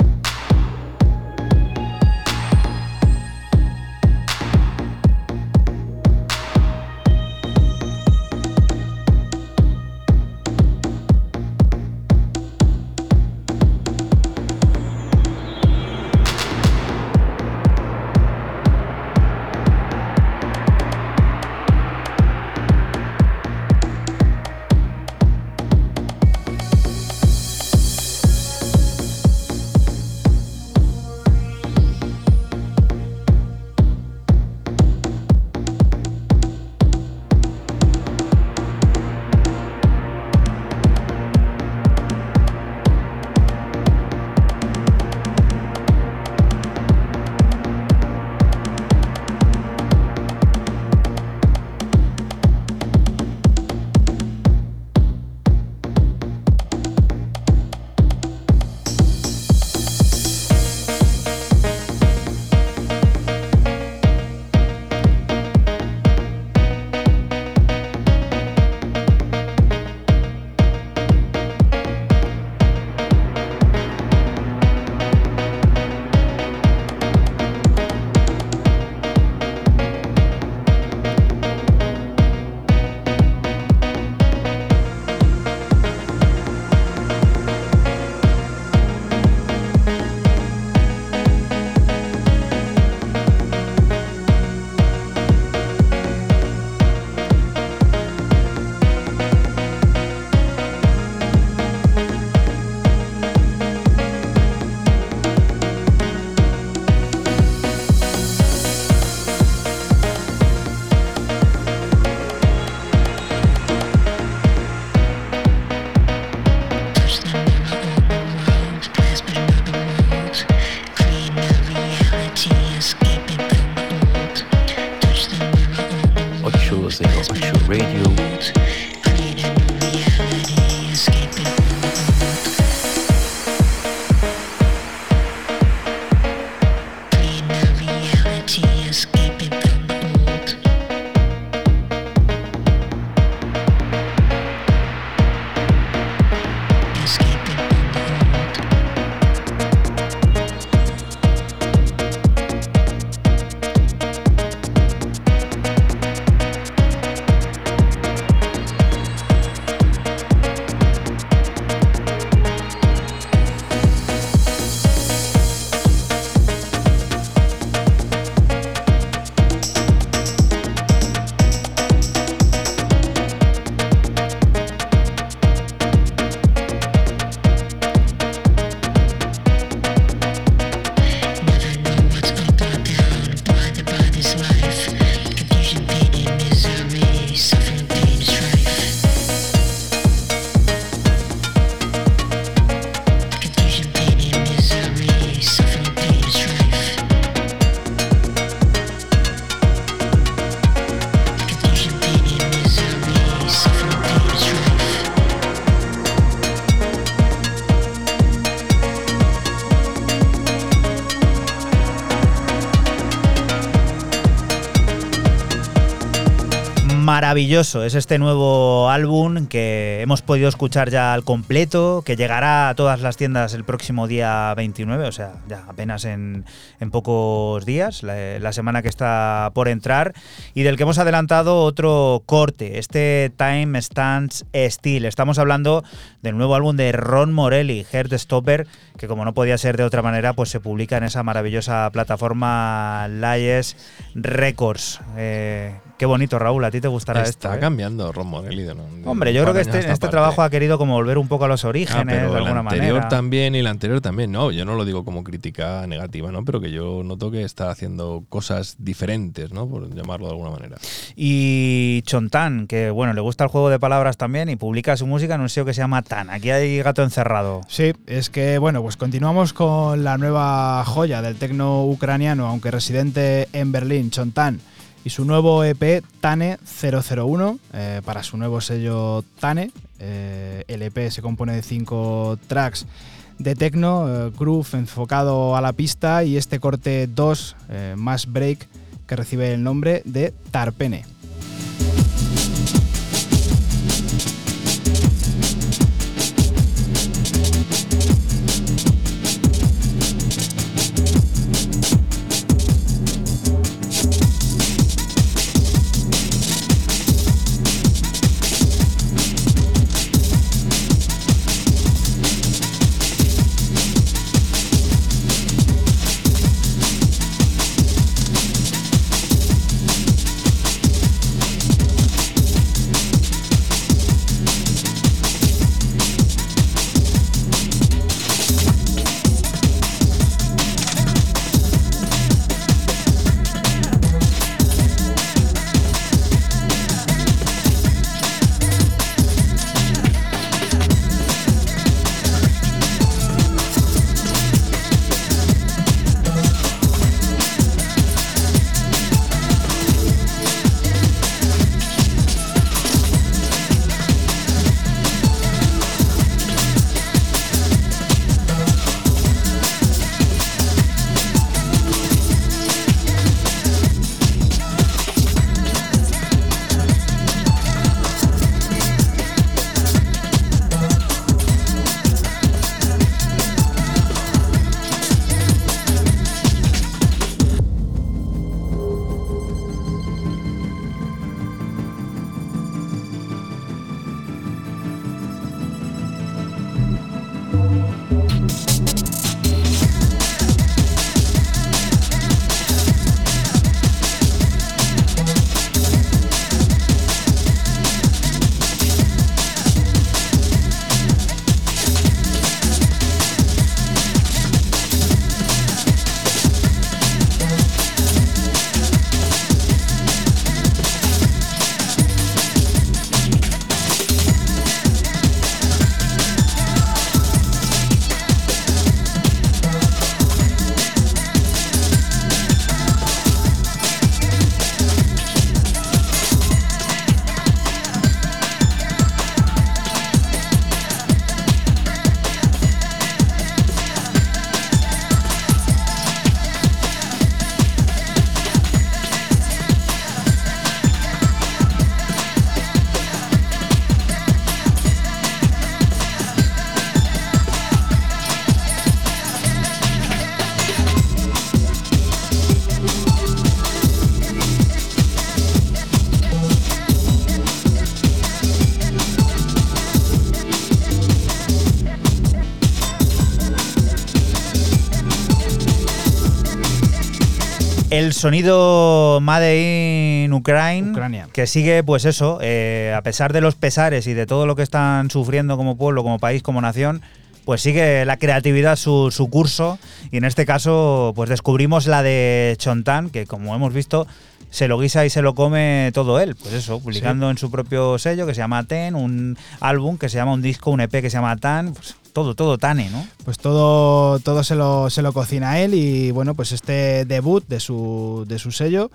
Es este nuevo álbum que hemos podido escuchar ya al completo, que llegará a todas las tiendas el próximo día 29, o sea, ya apenas en, pocos días, la, semana que está por entrar, y del que hemos adelantado otro corte, este Time Stands Still. Estamos hablando del nuevo álbum de Ron Morelli, Stopper, que como no podía ser de otra manera, pues se publica en esa maravillosa plataforma Layes Records. Eh, Qué bonito, Raúl, a ti te gustará Está esto. ¿eh? cambiando Ron Morelli. de Hombre, yo creo que este, este trabajo ha querido como volver un poco a los Ah, orígenes, pero de el alguna anterior manera. también y el anterior también. No, yo no lo digo como crítica negativa, ¿no? Pero que yo noto que está haciendo cosas diferentes, ¿no? Por llamarlo de alguna manera. Y Chontan, que bueno, le gusta el juego de palabras también y publica su música en un sello que se llama Tan. Aquí hay gato encerrado. Sí, es que bueno, pues continuamos con la nueva joya del tecno ucraniano, aunque residente en Berlín, Chontan, y su nuevo EP Tane 001 eh, para su nuevo sello Tane. Eh, el EP se compone de cinco tracks de tecno, eh, groove enfocado a la pista y este corte 2 eh, más break que recibe el nombre de Tarpene. Sonido Made in Ukraine, Ucrania. que sigue, pues eso, eh, a pesar de los pesares y de todo lo que están sufriendo como pueblo, como país, como nación, pues sigue la creatividad su, su curso. Y en este caso, pues descubrimos la de Chontan, que como hemos visto, se lo guisa y se lo come todo él. Pues eso, publicando en su propio sello que se llama Ten, un álbum que se llama un disco, un EP que se llama Tan, pues todo, todo Tane, ¿no? Pues todo, todo se, lo, se lo cocina él y bueno, pues este debut de su, de su sello.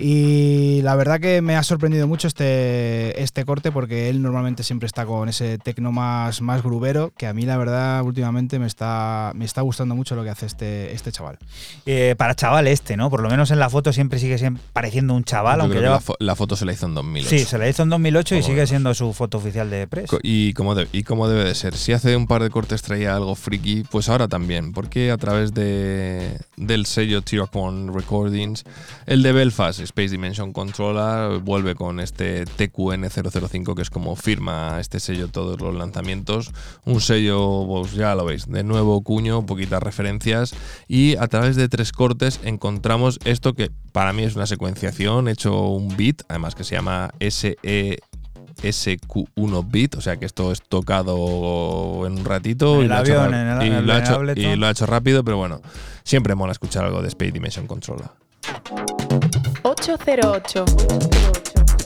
Y la verdad que me ha sorprendido mucho este, este corte porque él normalmente siempre está con ese tecno más, más grubero, que a mí la verdad últimamente me está, me está gustando mucho lo que hace este, este chaval. Eh, para chaval este, ¿no? Por lo menos en la foto siempre sigue pareciendo un chaval, Yo aunque creo que lleva... la, fo- la foto se la hizo en 2008. Sí, se la hizo en 2008 y sigue menos. siendo su foto oficial de Press. Y como, de- y como debe de ser. Si hace un par de cortes traía algo friki, pues ahora también. Porque a través de, del sello Tiracorn Recordings, el de Belfast Space Dimension Controller vuelve con este TQN005 que es como firma este sello todos los lanzamientos. Un sello, pues ya lo veis, de nuevo cuño, poquitas referencias y a través de tres cortes encontramos esto que para mí es una secuenciación, hecho un beat, además que se llama SE SQ1 bit, o sea que esto es tocado en un ratito En el y, lo ha hecho avión, ra- en el- y en lo ha el hecho- Ableton. y lo ha hecho rápido, pero bueno, siempre mola escuchar algo de Space Dimension Controller. 808. 808.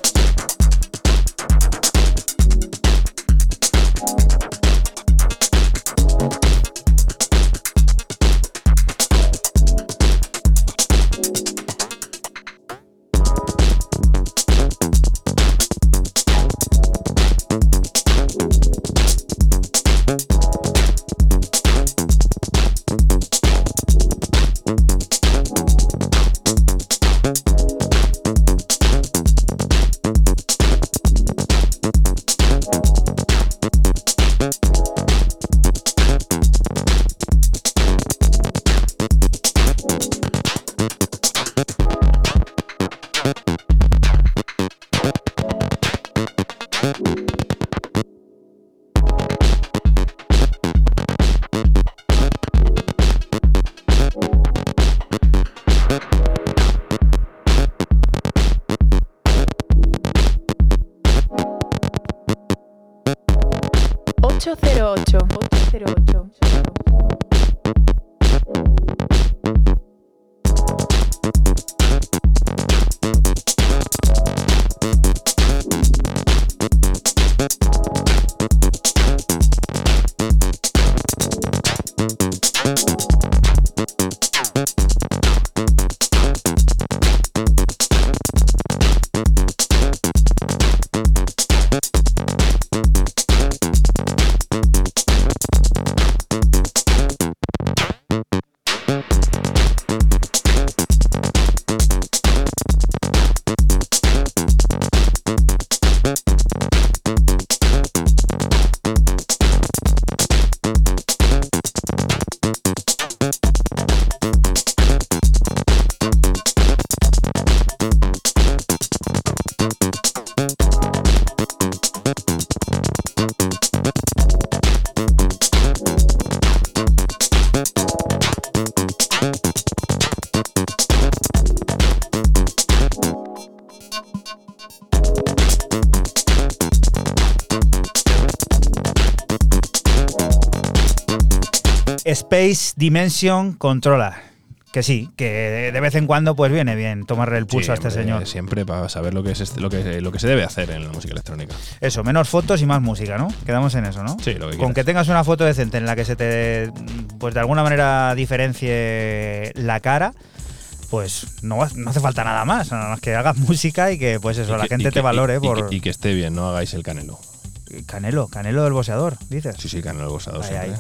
Space Dimension Controller. Que sí, que de vez en cuando pues viene bien tomarle el pulso Sí, a este hombre, señor. Siempre para saber lo que, es este- lo, que, lo que se debe hacer en la música electrónica. Eso, menos fotos y más música, ¿no? Quedamos en eso, ¿no? Sí, lo que Con quieras. que tengas una foto decente en la que se te, pues de alguna manera diferencie la cara, pues no, no hace falta nada más, nada más que hagas música y que pues eso, la gente te valore y- por que- y que esté bien, no hagáis el canelo. Canelo, Canelo del boxeador, dices. Sí, sí, canelo Ay, siempre. ay.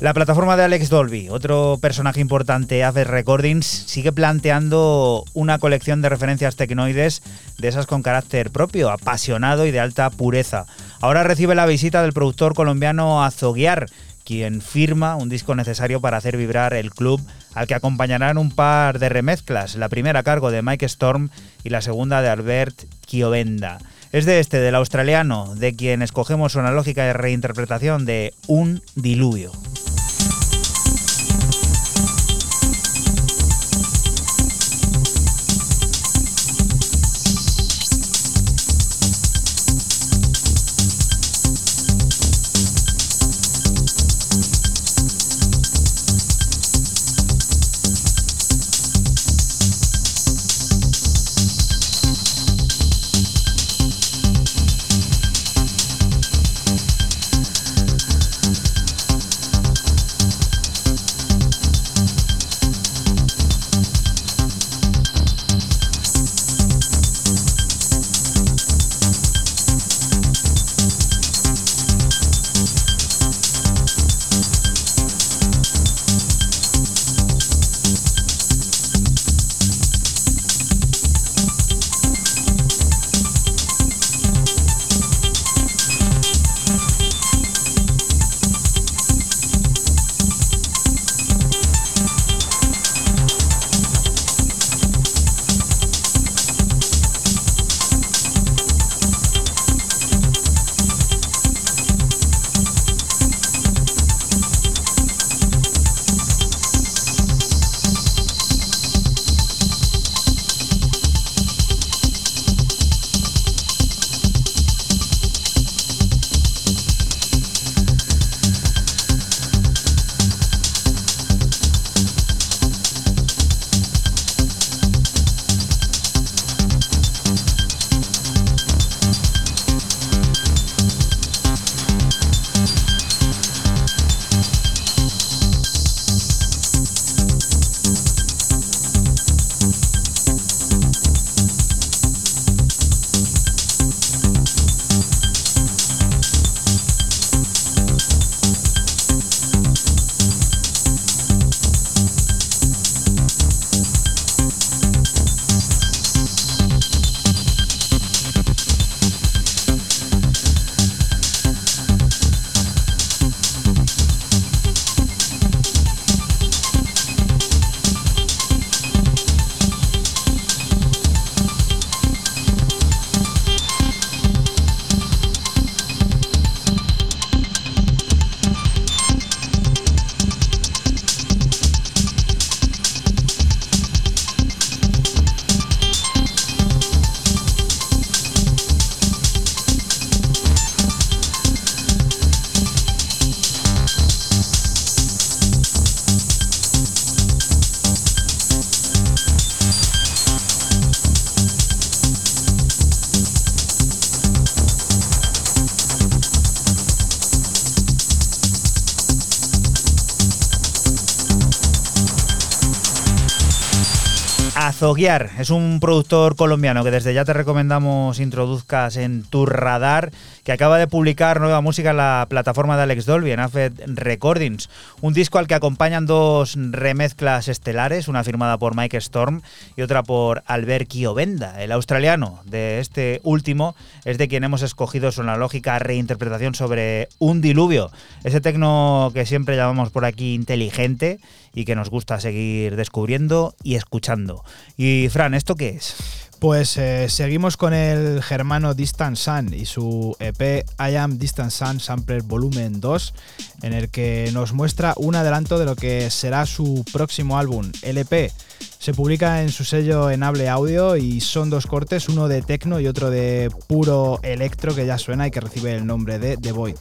La plataforma de Alex Dolby, otro personaje importante, Aves Recordings, sigue planteando una colección de referencias tecnoides de esas con carácter propio, apasionado y de alta pureza. Ahora recibe la visita del productor colombiano Azoguiar, quien firma un disco necesario para hacer vibrar el club, al que acompañarán un par de remezclas, la primera a cargo de Mike Storm y la segunda de Albert Kiovenda. Es de este, del australiano, de quien escogemos una lógica reinterpretación de Un Diluvio. Azoguiar es un productor colombiano que desde ya te recomendamos introduzcas en tu radar, que acaba de publicar nueva música en la plataforma de Alex Dolby, en Afed Recordings. Un disco al que acompañan dos remezclas estelares, una firmada por Mike Storm y otra por Albert Kiobenda. El australiano de este último es de quien hemos escogido su analógica reinterpretación sobre Un Diluvio, ese tecno que siempre llamamos por aquí inteligente y que nos gusta seguir descubriendo y escuchando. Y Fran, ¿esto qué es? Pues eh, seguimos con el germano Distant Sun y su EP I Am Distant Sun Sampler Volumen 2, en el que nos muestra un adelanto de lo que será su próximo álbum. El EP se publica en su sello Enable Audio y son dos cortes, uno de techno y otro de puro electro que ya suena y que recibe el nombre de The Void.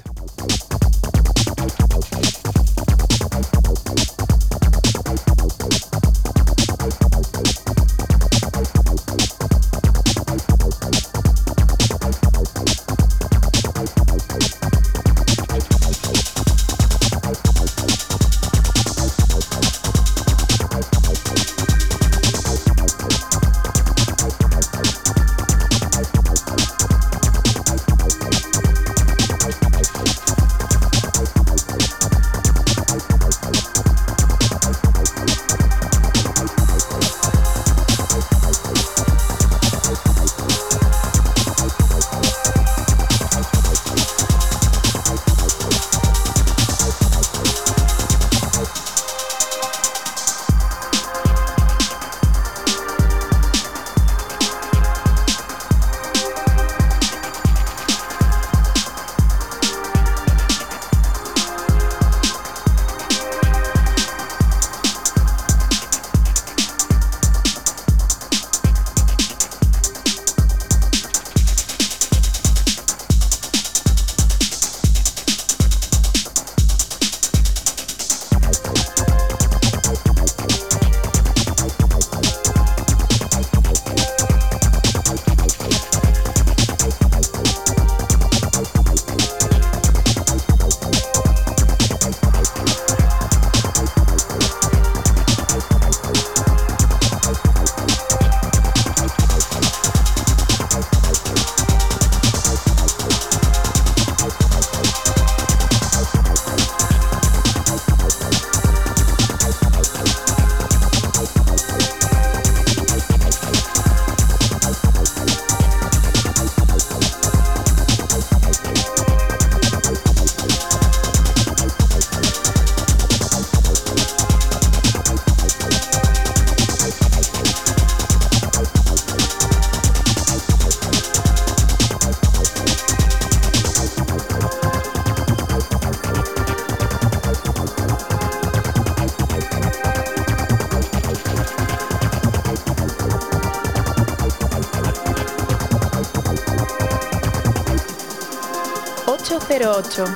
808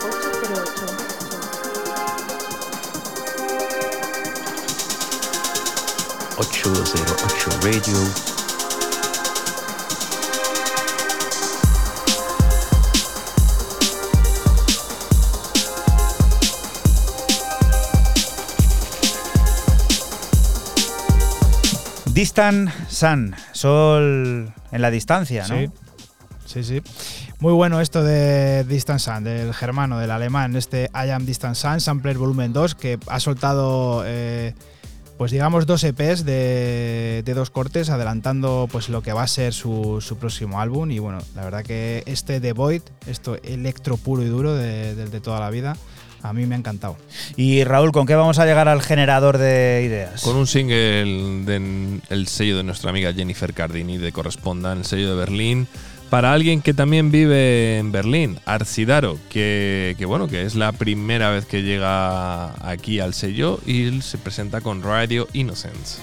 Radio. Distant Sun, sol en la distancia, ¿no? Sí, sí, sí. Muy bueno esto de Distant Sun, del germano, del alemán, este I Am Distant Sun, Sampler Volumen 2, que ha soltado, eh, pues digamos, dos EPs de, de dos cortes, adelantando pues lo que va a ser su, su próximo álbum. Y bueno, la verdad que este The Void, esto electro puro y duro de, toda la vida, a mí me ha encantado. Y Raúl, ¿con qué vamos a llegar al generador de ideas? Con un single del sello de nuestra amiga Jennifer Cardini de Corresponda, el sello de Berlín. Para alguien que también vive en Berlín, Arcidaro, que, bueno, que es la primera vez que llega aquí al sello y se presenta con Radio Innocence.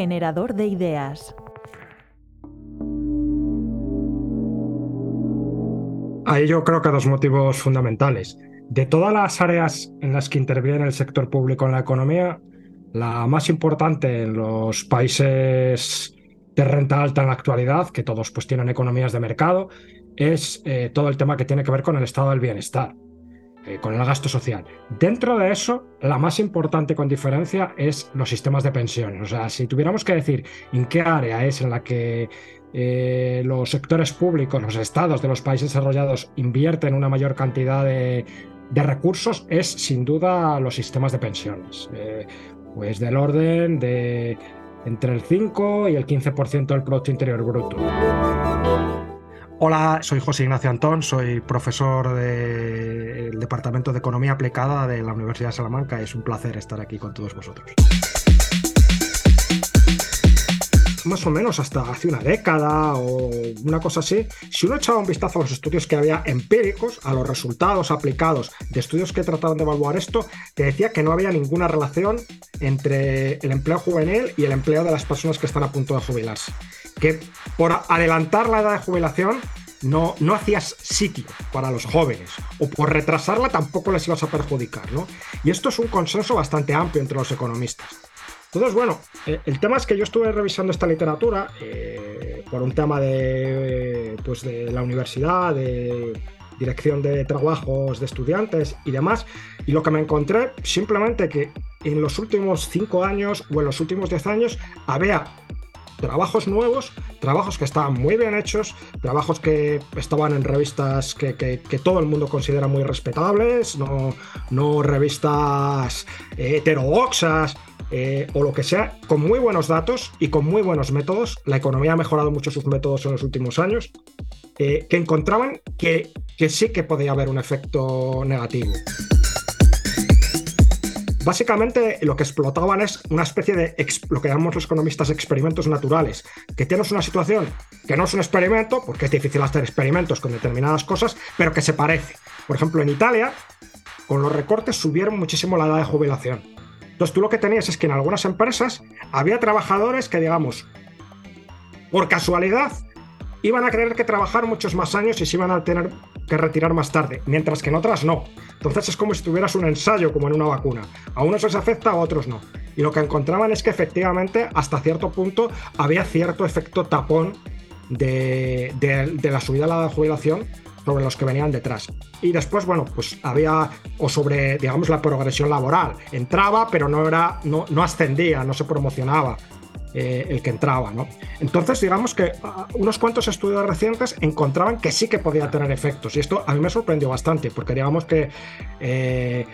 Generador de ideas. Hay yo creo que dos motivos fundamentales. De todas las áreas en las que interviene el sector público en la economía, la más importante en los países de renta alta en la actualidad, que todos pues tienen economías de mercado, es eh, todo el tema que tiene que ver con el estado del bienestar, eh, con el gasto social. Dentro de eso, la más importante con diferencia es los sistemas de pensiones. O sea, si tuviéramos que decir en qué área es en la que eh, los sectores públicos, los estados de los países desarrollados invierten una mayor cantidad de, de recursos, es sin duda los sistemas de pensiones. Eh, pues del orden de entre el 5 y el 15% del Producto Interior Bruto. Hola, soy José Ignacio Antón, soy profesor del Departamento de Economía Aplicada de la Universidad de Salamanca. Es un placer estar aquí con todos vosotros. Más o menos hasta hace una década o una cosa así, si uno echaba un vistazo a los estudios que había empíricos, a los resultados aplicados de estudios que trataban de evaluar esto, te decía que no había ninguna relación entre el empleo juvenil y el empleo de las personas que están a punto de jubilarse que por adelantar la edad de jubilación no, no hacías sitio para los jóvenes o por retrasarla tampoco les ibas a perjudicar, ¿no? Y esto es un consenso bastante amplio entre los economistas. Entonces, bueno, eh, el tema es que yo estuve revisando esta literatura eh, por un tema de, pues de la universidad, de dirección de trabajos de estudiantes y demás, y lo que me encontré simplemente que en los últimos cinco años o en los últimos diez años había trabajos nuevos, trabajos que estaban muy bien hechos, trabajos que estaban en revistas que, todo el mundo considera muy respetables, no, no revistas eh, heterodoxas. eh, o lo que sea, con muy buenos datos y con muy buenos métodos. La economía ha mejorado mucho sus métodos en los últimos años, eh, que encontraban que, que sí que podía haber un efecto negativo. Básicamente lo que explotaban es una especie de lo que llamamos los economistas experimentos naturales, que tienes una situación que no es un experimento, porque es difícil hacer experimentos con determinadas cosas, pero que se parece. Por ejemplo, en Italia, con los recortes subieron muchísimo la edad de jubilación. Entonces tú lo que tenías es que en algunas empresas había trabajadores que, digamos, por casualidad, iban a tener que trabajar muchos más años y se iban a tener que retirar más tarde, mientras que en otras no. Entonces es como si tuvieras un ensayo, como en una vacuna. A unos les afecta, a otros no. Y lo que encontraban es que efectivamente, hasta cierto punto, había cierto efecto tapón de, de- de la subida de la jubilación sobre los que venían detrás. Y después, bueno, pues había, o sobre, digamos, la progresión laboral. Entraba, pero no era, no, no ascendía, no se promocionaba eh, el que entraba, ¿no? Entonces, digamos que ah, unos cuantos estudios recientes encontraban que sí que podía tener efectos. Y esto a mí me sorprendió bastante, porque digamos que eh,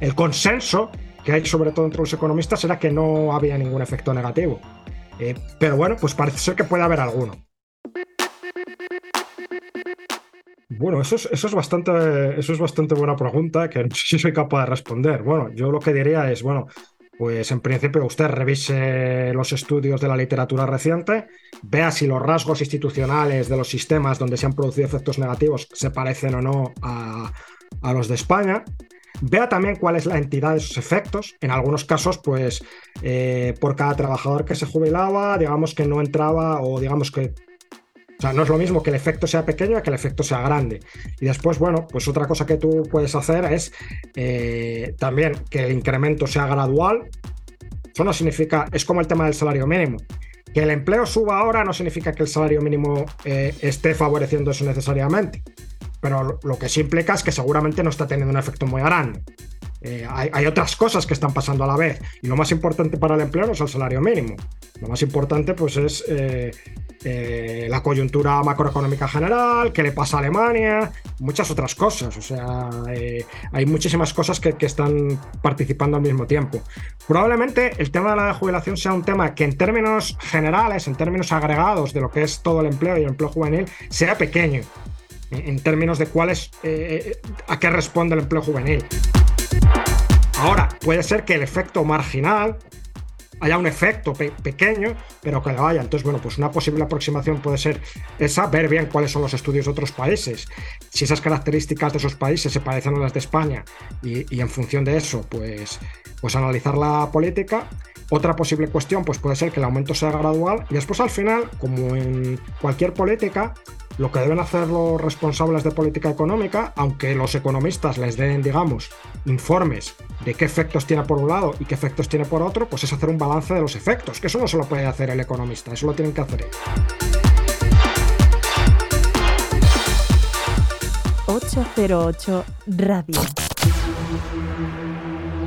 el consenso que hay sobre todo entre los economistas era que no había ningún efecto negativo. Eh, pero bueno, pues parece ser que puede haber alguno. Bueno, eso es, eso es bastante, eso es bastante buena pregunta que no sé si soy capaz de responder. Bueno, yo lo que diría es, bueno, pues en principio usted revise los estudios de la literatura reciente, vea si los rasgos institucionales de los sistemas donde se han producido efectos negativos se parecen o no a, a los de España. Vea también cuál es la entidad de esos efectos. En algunos casos, pues eh, por cada trabajador que se jubilaba, digamos que no entraba o digamos que o sea, no es lo mismo que el efecto sea pequeño que el efecto sea grande. Y después, bueno, pues otra cosa que tú puedes hacer es eh, también que el incremento sea gradual. Eso no significa, es como el tema del salario mínimo. Que el empleo suba ahora no significa que el salario mínimo eh, esté favoreciendo eso necesariamente. Pero lo- lo que sí implica es que seguramente no está teniendo un efecto muy grande. Eh, hay, otras cosas que están pasando a la vez. Y lo más importante para el empleo no es el salario mínimo. Lo más importante, pues, es eh, eh, la coyuntura macroeconómica general, qué le pasa a Alemania, muchas otras cosas. O sea, hay muchísimas cosas que, que están participando al mismo tiempo. Probablemente el tema de la jubilación sea un tema que en términos generales, en términos agregados de lo que es todo el empleo y el empleo juvenil, sea pequeño. En términos de cuál es, eh, a qué responde el empleo juvenil. Ahora, puede ser que el efecto marginal haya un efecto pe- pequeño, pero que lo haya. Entonces, bueno, pues una posible aproximación puede ser esa, ver bien cuáles son los estudios de otros países, si esas características de esos países se parecen a las de España y, y en función de eso, pues, pues analizar la política. Otra posible cuestión pues puede ser que el aumento sea gradual y después al final, como en cualquier política, lo que deben hacer los responsables de política económica, aunque los economistas les den, digamos, informes de qué efectos tiene por un lado y qué efectos tiene por otro, pues es hacer un balance de los efectos, que eso no se lo puede hacer el economista, eso lo tienen que hacer ellos. 808 Radio.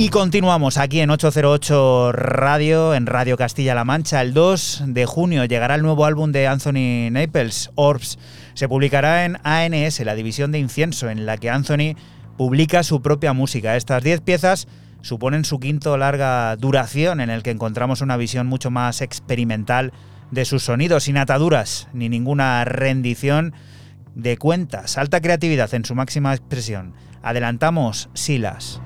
Y continuamos aquí en 808 Radio, en Radio Castilla-La Mancha. El 2 de junio llegará el nuevo álbum de Anthony Naples, Orbs. Se publicará en ANS, la división de incienso, en la que Anthony publica su propia música. Estas 10 piezas suponen su quinto larga duración, en el que encontramos una visión mucho más experimental de sus sonidos, sin ataduras ni ninguna rendición de cuentas. Alta creatividad en su máxima expresión. Adelantamos Silas.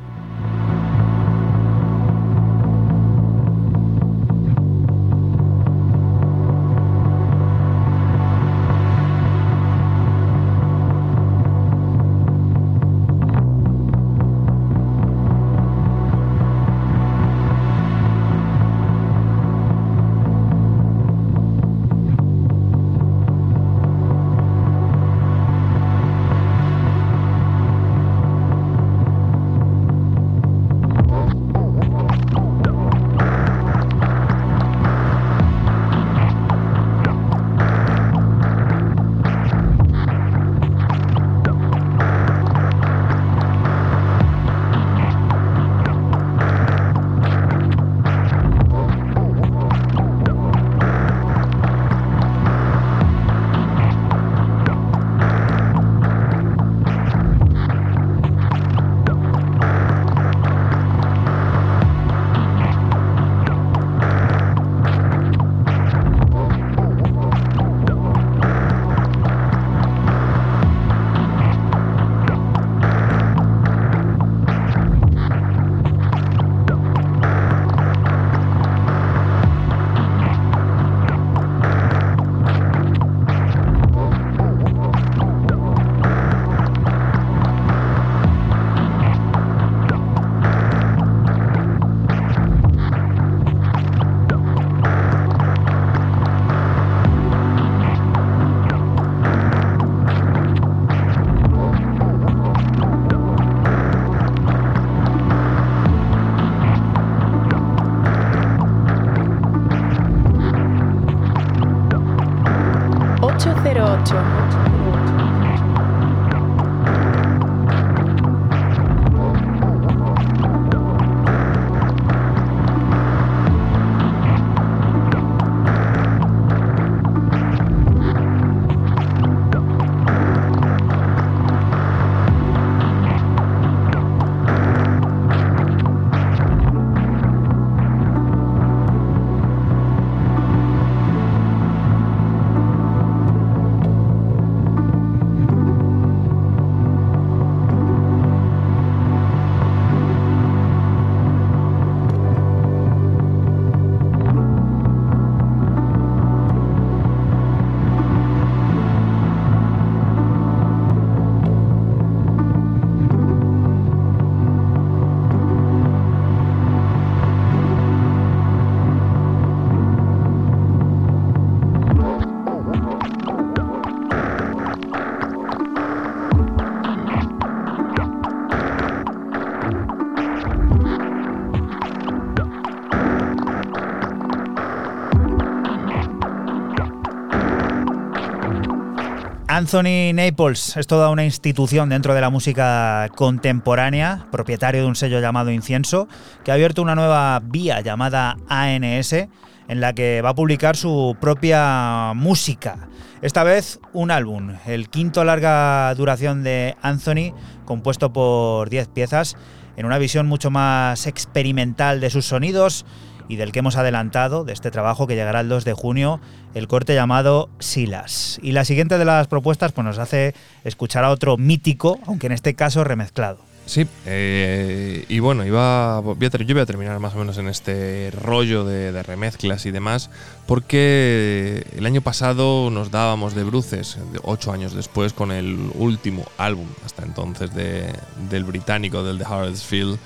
Anthony Naples es toda una institución dentro de la música contemporánea, propietario de un sello llamado Incienso, que ha abierto una nueva vía llamada ANS, en la que va a publicar su propia música. Esta vez un álbum, el quinto larga duración de Anthony, compuesto por 10 piezas, en una visión mucho más experimental de sus sonidos y del que hemos adelantado, de este trabajo que llegará el 2 de junio, el corte llamado Silas. Y la siguiente de las propuestas pues, nos hace escuchar a otro mítico, aunque en este caso remezclado. Sí, eh, y bueno, iba, a yo voy a terminar más o menos en este rollo de, remezclas y demás, porque el año pasado nos dábamos de bruces, ocho años después, con el último álbum, hasta entonces, de- del británico, del de Huddersfield,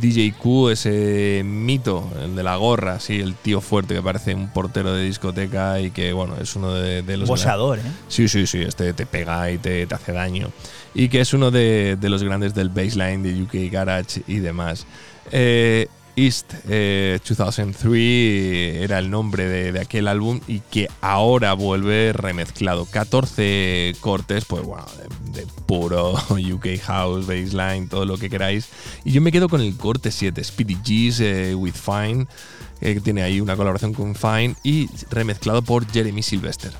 DJ Q, ese mito, el de la gorra, sí, el tío fuerte que parece un portero de discoteca y que, bueno, es uno de, de los... Boxeador, ¿eh? Sí, sí, sí, este te pega y te, te hace daño. Y que es uno de, de los grandes del baseline de UK Garage y demás. Eh, East eh, 2003 era el nombre de, aquel álbum y que ahora vuelve remezclado. 14 cortes, pues bueno, de, de puro UK House, baseline, todo lo que queráis. Y yo me quedo con el corte 7, Speedy G's eh, with Fine, eh, que tiene ahí una colaboración con Fine y remezclado por Jeremy Sylvester.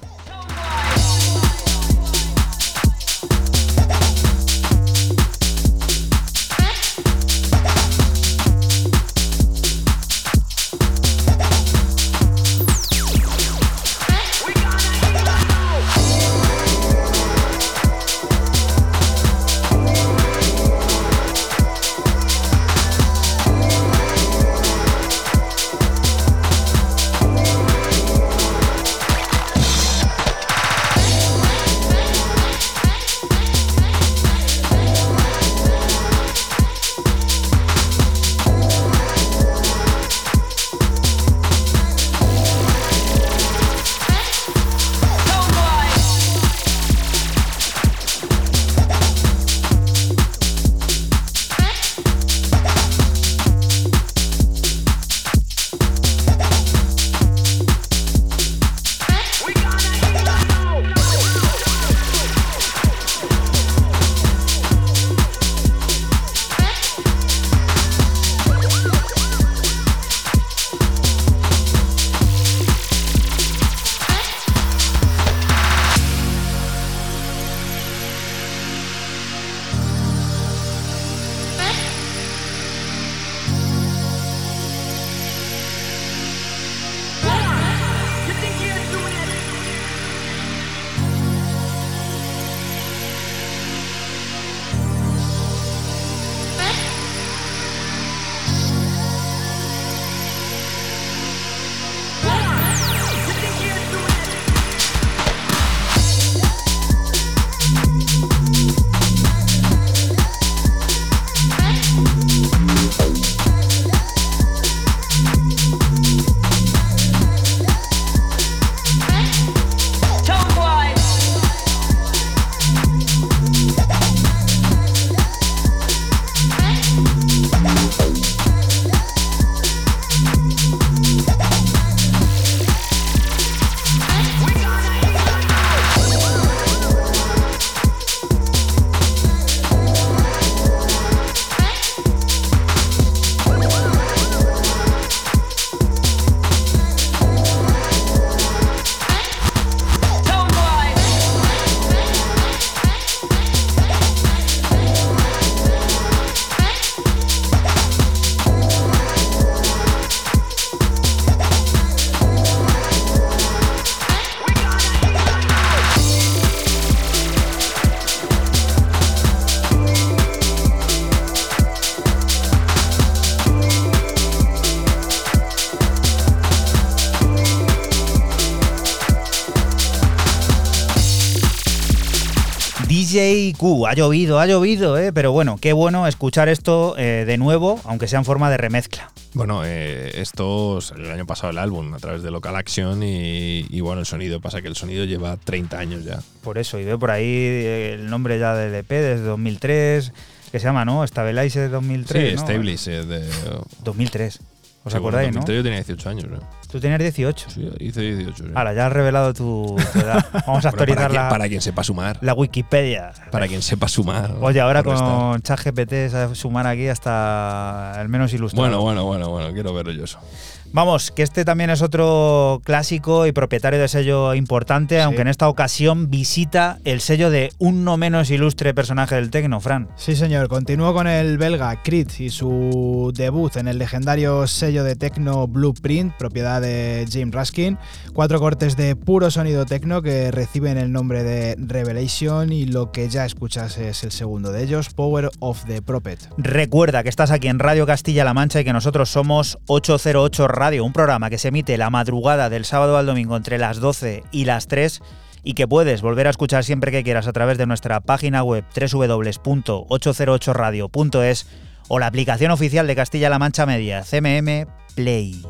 Ha llovido, ha llovido, ¿eh? pero bueno, qué bueno escuchar esto eh, de nuevo, aunque sea en forma de remezcla. Bueno, eh, esto salió el año pasado el álbum a través de Local Action y, y bueno, el sonido, pasa que el sonido lleva 30 años ya. Por eso, y veo por ahí el nombre ya del EP desde 2003, que se llama, ¿no? Stabilize 2003. sí, ¿no? Stabilis eh, de... 2003. ¿Os sí, acordáis, bueno, no? 2003 Yo tenía 18 años, ¿no? Tú tenías 18. Sí, hice 18. sí. Ahora, ya has revelado tu, tu edad. Vamos a actualizar para, quien, la, para quien sepa sumar. la Wikipedia. Para quien sepa sumar. Oye, ahora con ChatGPT se sumar aquí hasta el menos ilustrado. Bueno, bueno, bueno, bueno, quiero verlo yo eso. Vamos, que este también es otro clásico y propietario de sello importante, aunque en esta ocasión visita el sello de un no menos ilustre personaje del tecno, Fran. Sí, señor. Continúo con el belga Creed y su debut en el legendario sello de tecno Blueprint, propiedad de James Raskin. Cuatro cortes de puro sonido tecno que reciben el nombre de Revelation y lo que ya escuchas es el segundo de ellos, Power of the Prophet. Recuerda que estás aquí en Radio Castilla-La Mancha y que nosotros somos 808 Radio, un programa que se emite la madrugada del sábado al domingo entre las 12 y las 3 y que puedes volver a escuchar siempre que quieras a través de nuestra página web www.808radio.es o la aplicación oficial de Castilla-La Mancha Media, CMM Play.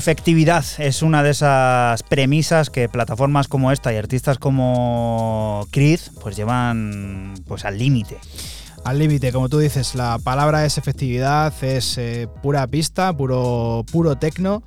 Efectividad es una de esas premisas que plataformas como esta y artistas como Creed pues llevan pues al límite. Al límite, como tú dices, la palabra es efectividad, es eh, pura pista, puro, puro tecno.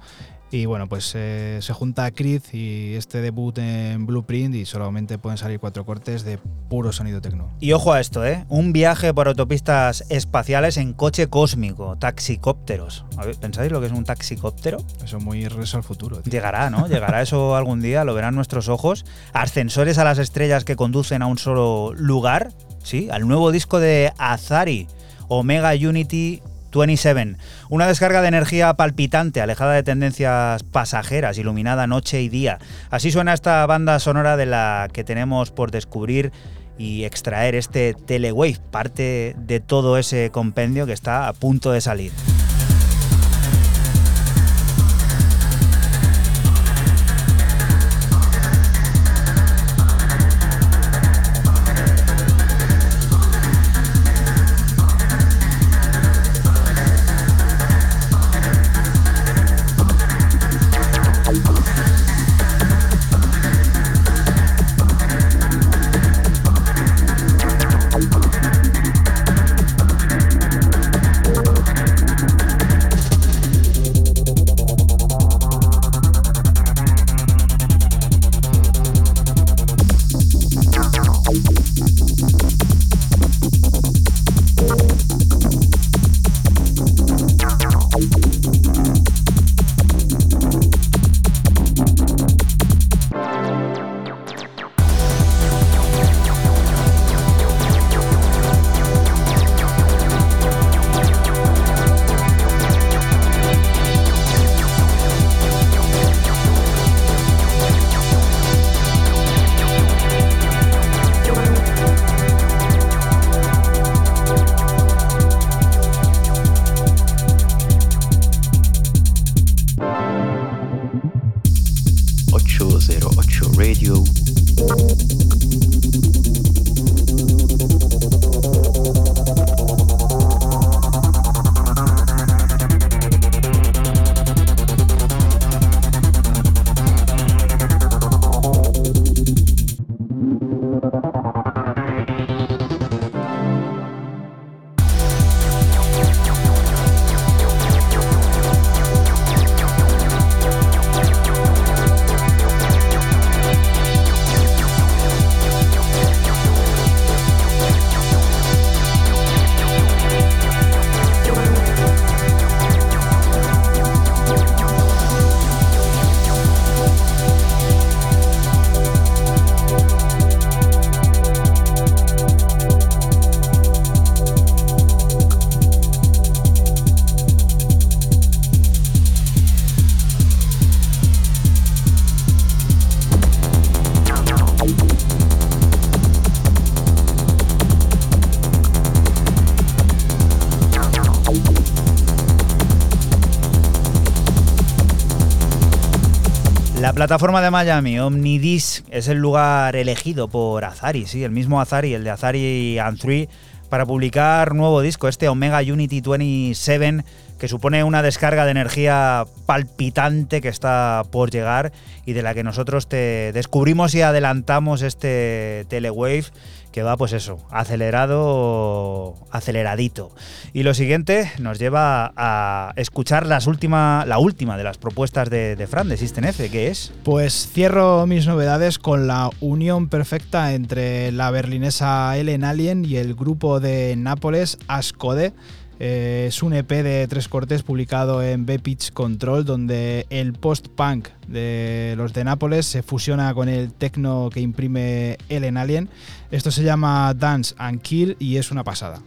Y bueno, pues eh, se junta Creed y este debut en Blueprint y solamente pueden salir cuatro cortes de puro sonido tecno. Y ojo a esto, ¿eh? Un viaje por autopistas espaciales en coche cósmico, taxicópteros. A ver, ¿Pensáis lo que es un taxicóptero? Eso es muy regreso al futuro. tío. Llegará, ¿no? Llegará eso algún día, lo verán nuestros ojos. Ascensores a las estrellas que conducen a un solo lugar, ¿sí? Al nuevo disco de Azari, Omega Unity 27. Una descarga de energía palpitante, alejada de tendencias pasajeras, iluminada noche y día. Así suena esta banda sonora de la que tenemos por descubrir y extraer este Telewave, parte de todo ese compendio que está a punto de salir. Plataforma de Miami, Omnidisc, es el lugar elegido por Azari, sí, el mismo Azari, el de Azari and 3, para publicar nuevo disco, este Omega Unity 27, que supone una descarga de energía palpitante que está por llegar y de la que nosotros te descubrimos y adelantamos este Telewave que va pues eso, acelerado, aceleradito. Y lo siguiente nos lleva a escuchar las última, la última de las propuestas de, de Fran, de System F, que es... Pues cierro mis novedades con la unión perfecta entre la berlinesa Ellen Alien y el grupo de Nápoles Ascode. Eh, es un EP de tres cortes publicado en B-Pitch Control, donde el post-punk de los de Nápoles se fusiona con el techno que imprime Ellen Alien. Esto se llama Dance and Kill y es una pasada.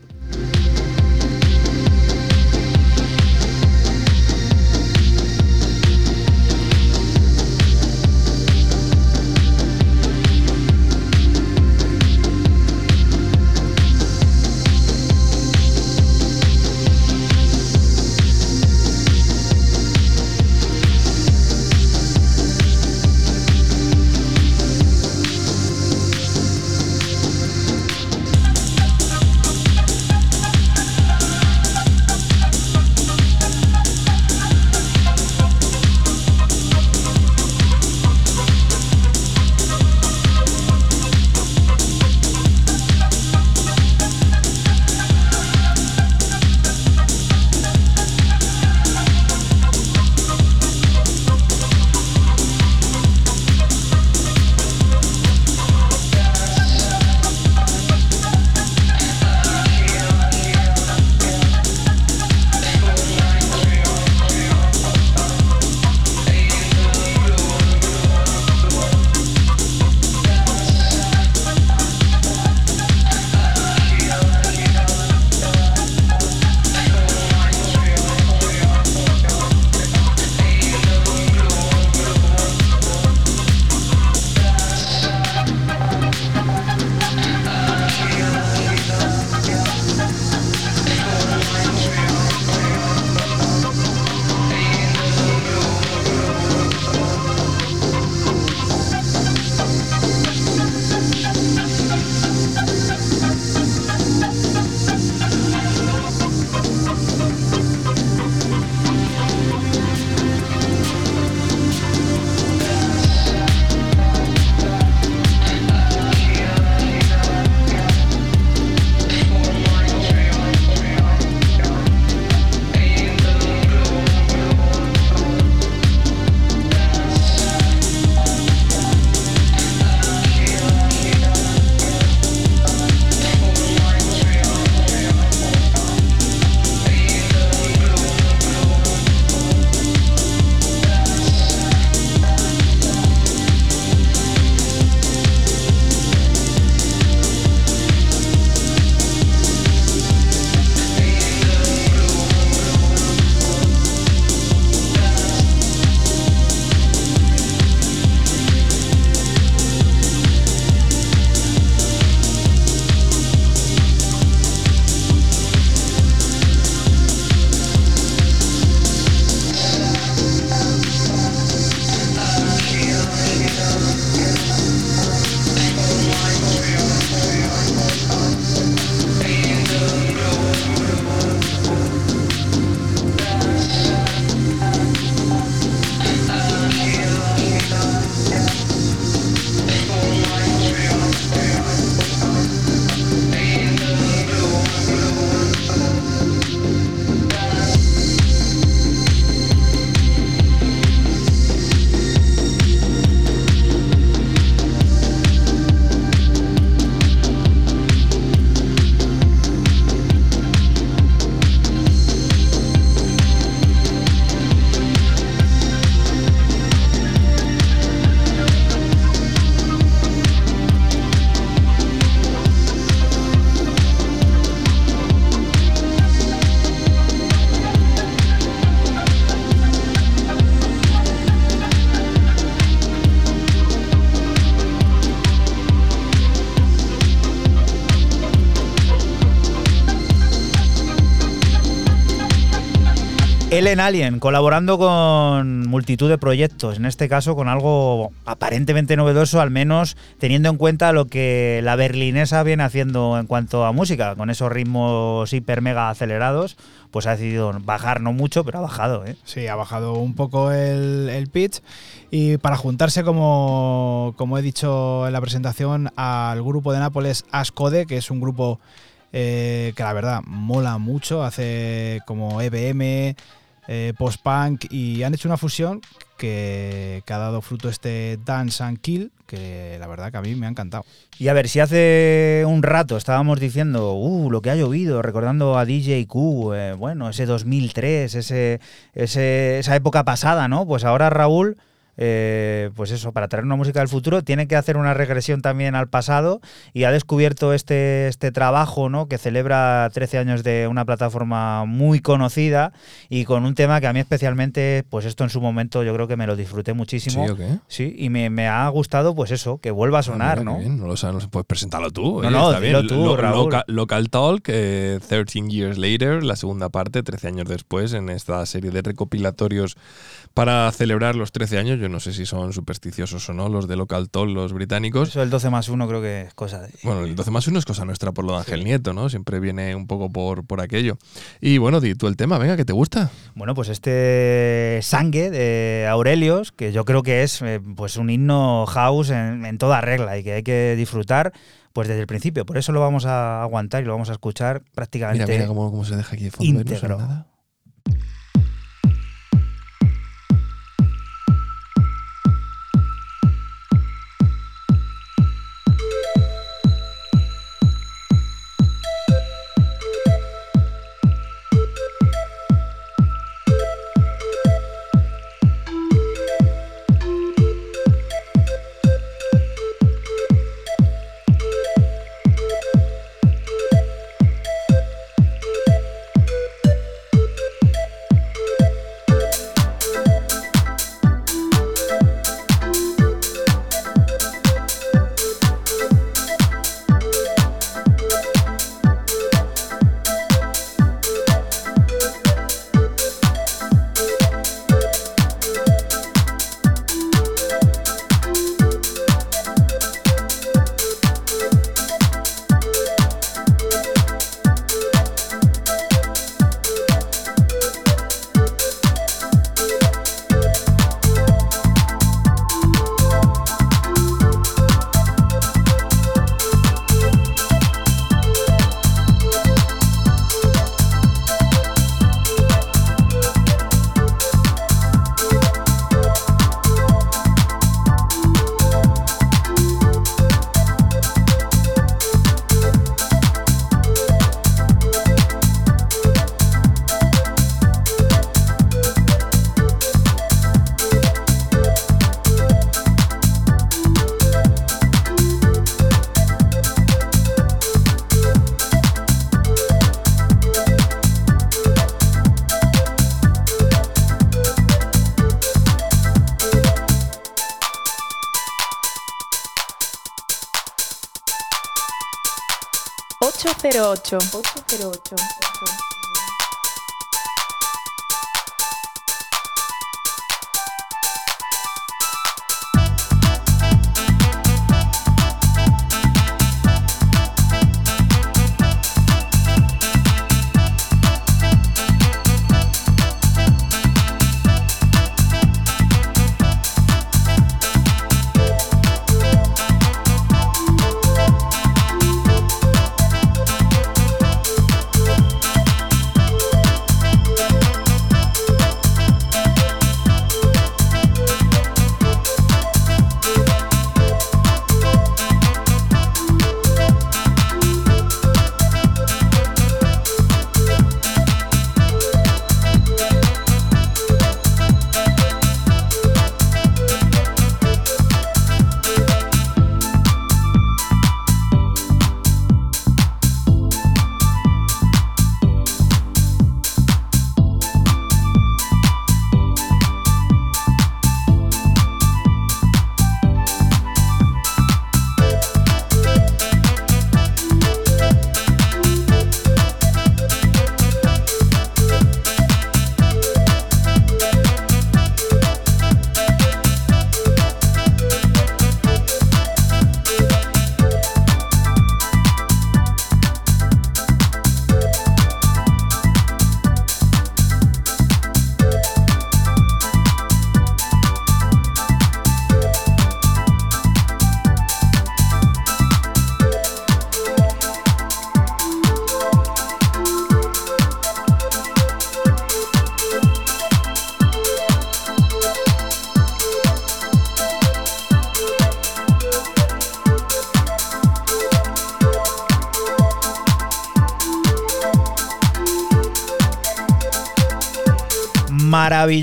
Ellen Alien, colaborando con multitud de proyectos, en este caso con algo aparentemente novedoso, al menos teniendo en cuenta lo que la berlinesa viene haciendo en cuanto a música, con esos ritmos hiper mega acelerados, pues ha decidido bajar, no mucho, pero ha bajado. ¿eh? Sí, ha bajado un poco el, el pitch y para juntarse, como, como he dicho en la presentación, al grupo de Nápoles Ascode, que es un grupo eh, que la verdad mola mucho, hace como EBM, eh, post-punk y han hecho una fusión que, ha dado fruto este Dance and Kill, que la verdad que a mí me ha encantado. Y a ver, si hace un rato estábamos diciendo, uh, lo que ha llovido, recordando a DJ Q, eh, bueno, ese 2003, ese, ese, esa época pasada, ¿no? Pues ahora Raúl, eh, pues eso, para traer una música del futuro, tiene que hacer una regresión también al pasado y ha descubierto este, este trabajo, ¿no? Que celebra 13 años de una plataforma muy conocida y con un tema que a mí especialmente, pues esto en su momento yo creo que me lo disfruté muchísimo. ¿Sí o qué? Sí, y me, me ha gustado, pues eso, que vuelva a sonar, Ah, mira, ¿no? bien, No lo sabes, no sé, puedes presentarlo tú. No, oye, no, está dilo bien. tú, Raúl. loca- local Talk, eh, 13 Years Later, la segunda parte, 13 años después, en esta serie de recopilatorios para celebrar los 13 años. Yo no sé si son supersticiosos o no, los de Local Talk, los británicos. Eso del 12 más 1 creo que es cosa de... Bueno, el 12 más 1 es cosa nuestra por lo de Ángel Nieto, ¿no? Siempre viene un poco por, por aquello. Y bueno, di tú el tema, venga, que te gusta. Bueno, pues este Sangue de Aurelios, que yo creo que es eh, pues un himno house en, en toda regla y que hay que disfrutar pues desde el principio. Por eso lo vamos a aguantar y lo vamos a escuchar prácticamente Mira, mira cómo, cómo se deja aquí de fondo. ¿eh? No íntegro. nada.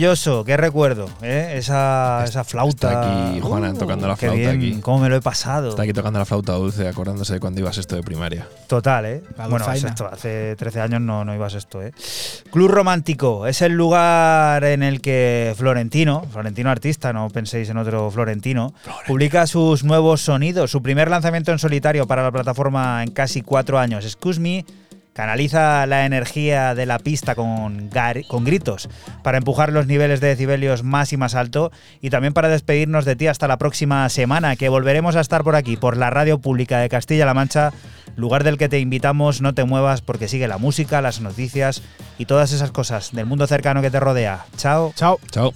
Maravilloso, qué recuerdo, ¿eh? esa, esa flauta. Está aquí Juana tocando la qué flauta bien, aquí. cómo me lo he pasado. Está aquí tocando la flauta dulce, acordándose de cuando ibas esto de primaria. Total, ¿eh? La Bueno, esto, hace 13 años no, no ibas esto, ¿eh? Club Romántico es el lugar en el que Florentino, Florentino artista, no penséis en otro Florentino, publica sus nuevos sonidos. Su primer lanzamiento en solitario para la plataforma en casi cuatro años, Excuse Me, canaliza la energía de la pista con, gar- con gritos para empujar los niveles de decibelios más y más alto y también para despedirnos de ti hasta la próxima semana, que volveremos a estar por aquí, por la radio pública de Castilla-La Mancha, lugar del que te invitamos, no te muevas porque sigue la música, las noticias y todas esas cosas del mundo cercano que te rodea. Chao. Chao. Chao.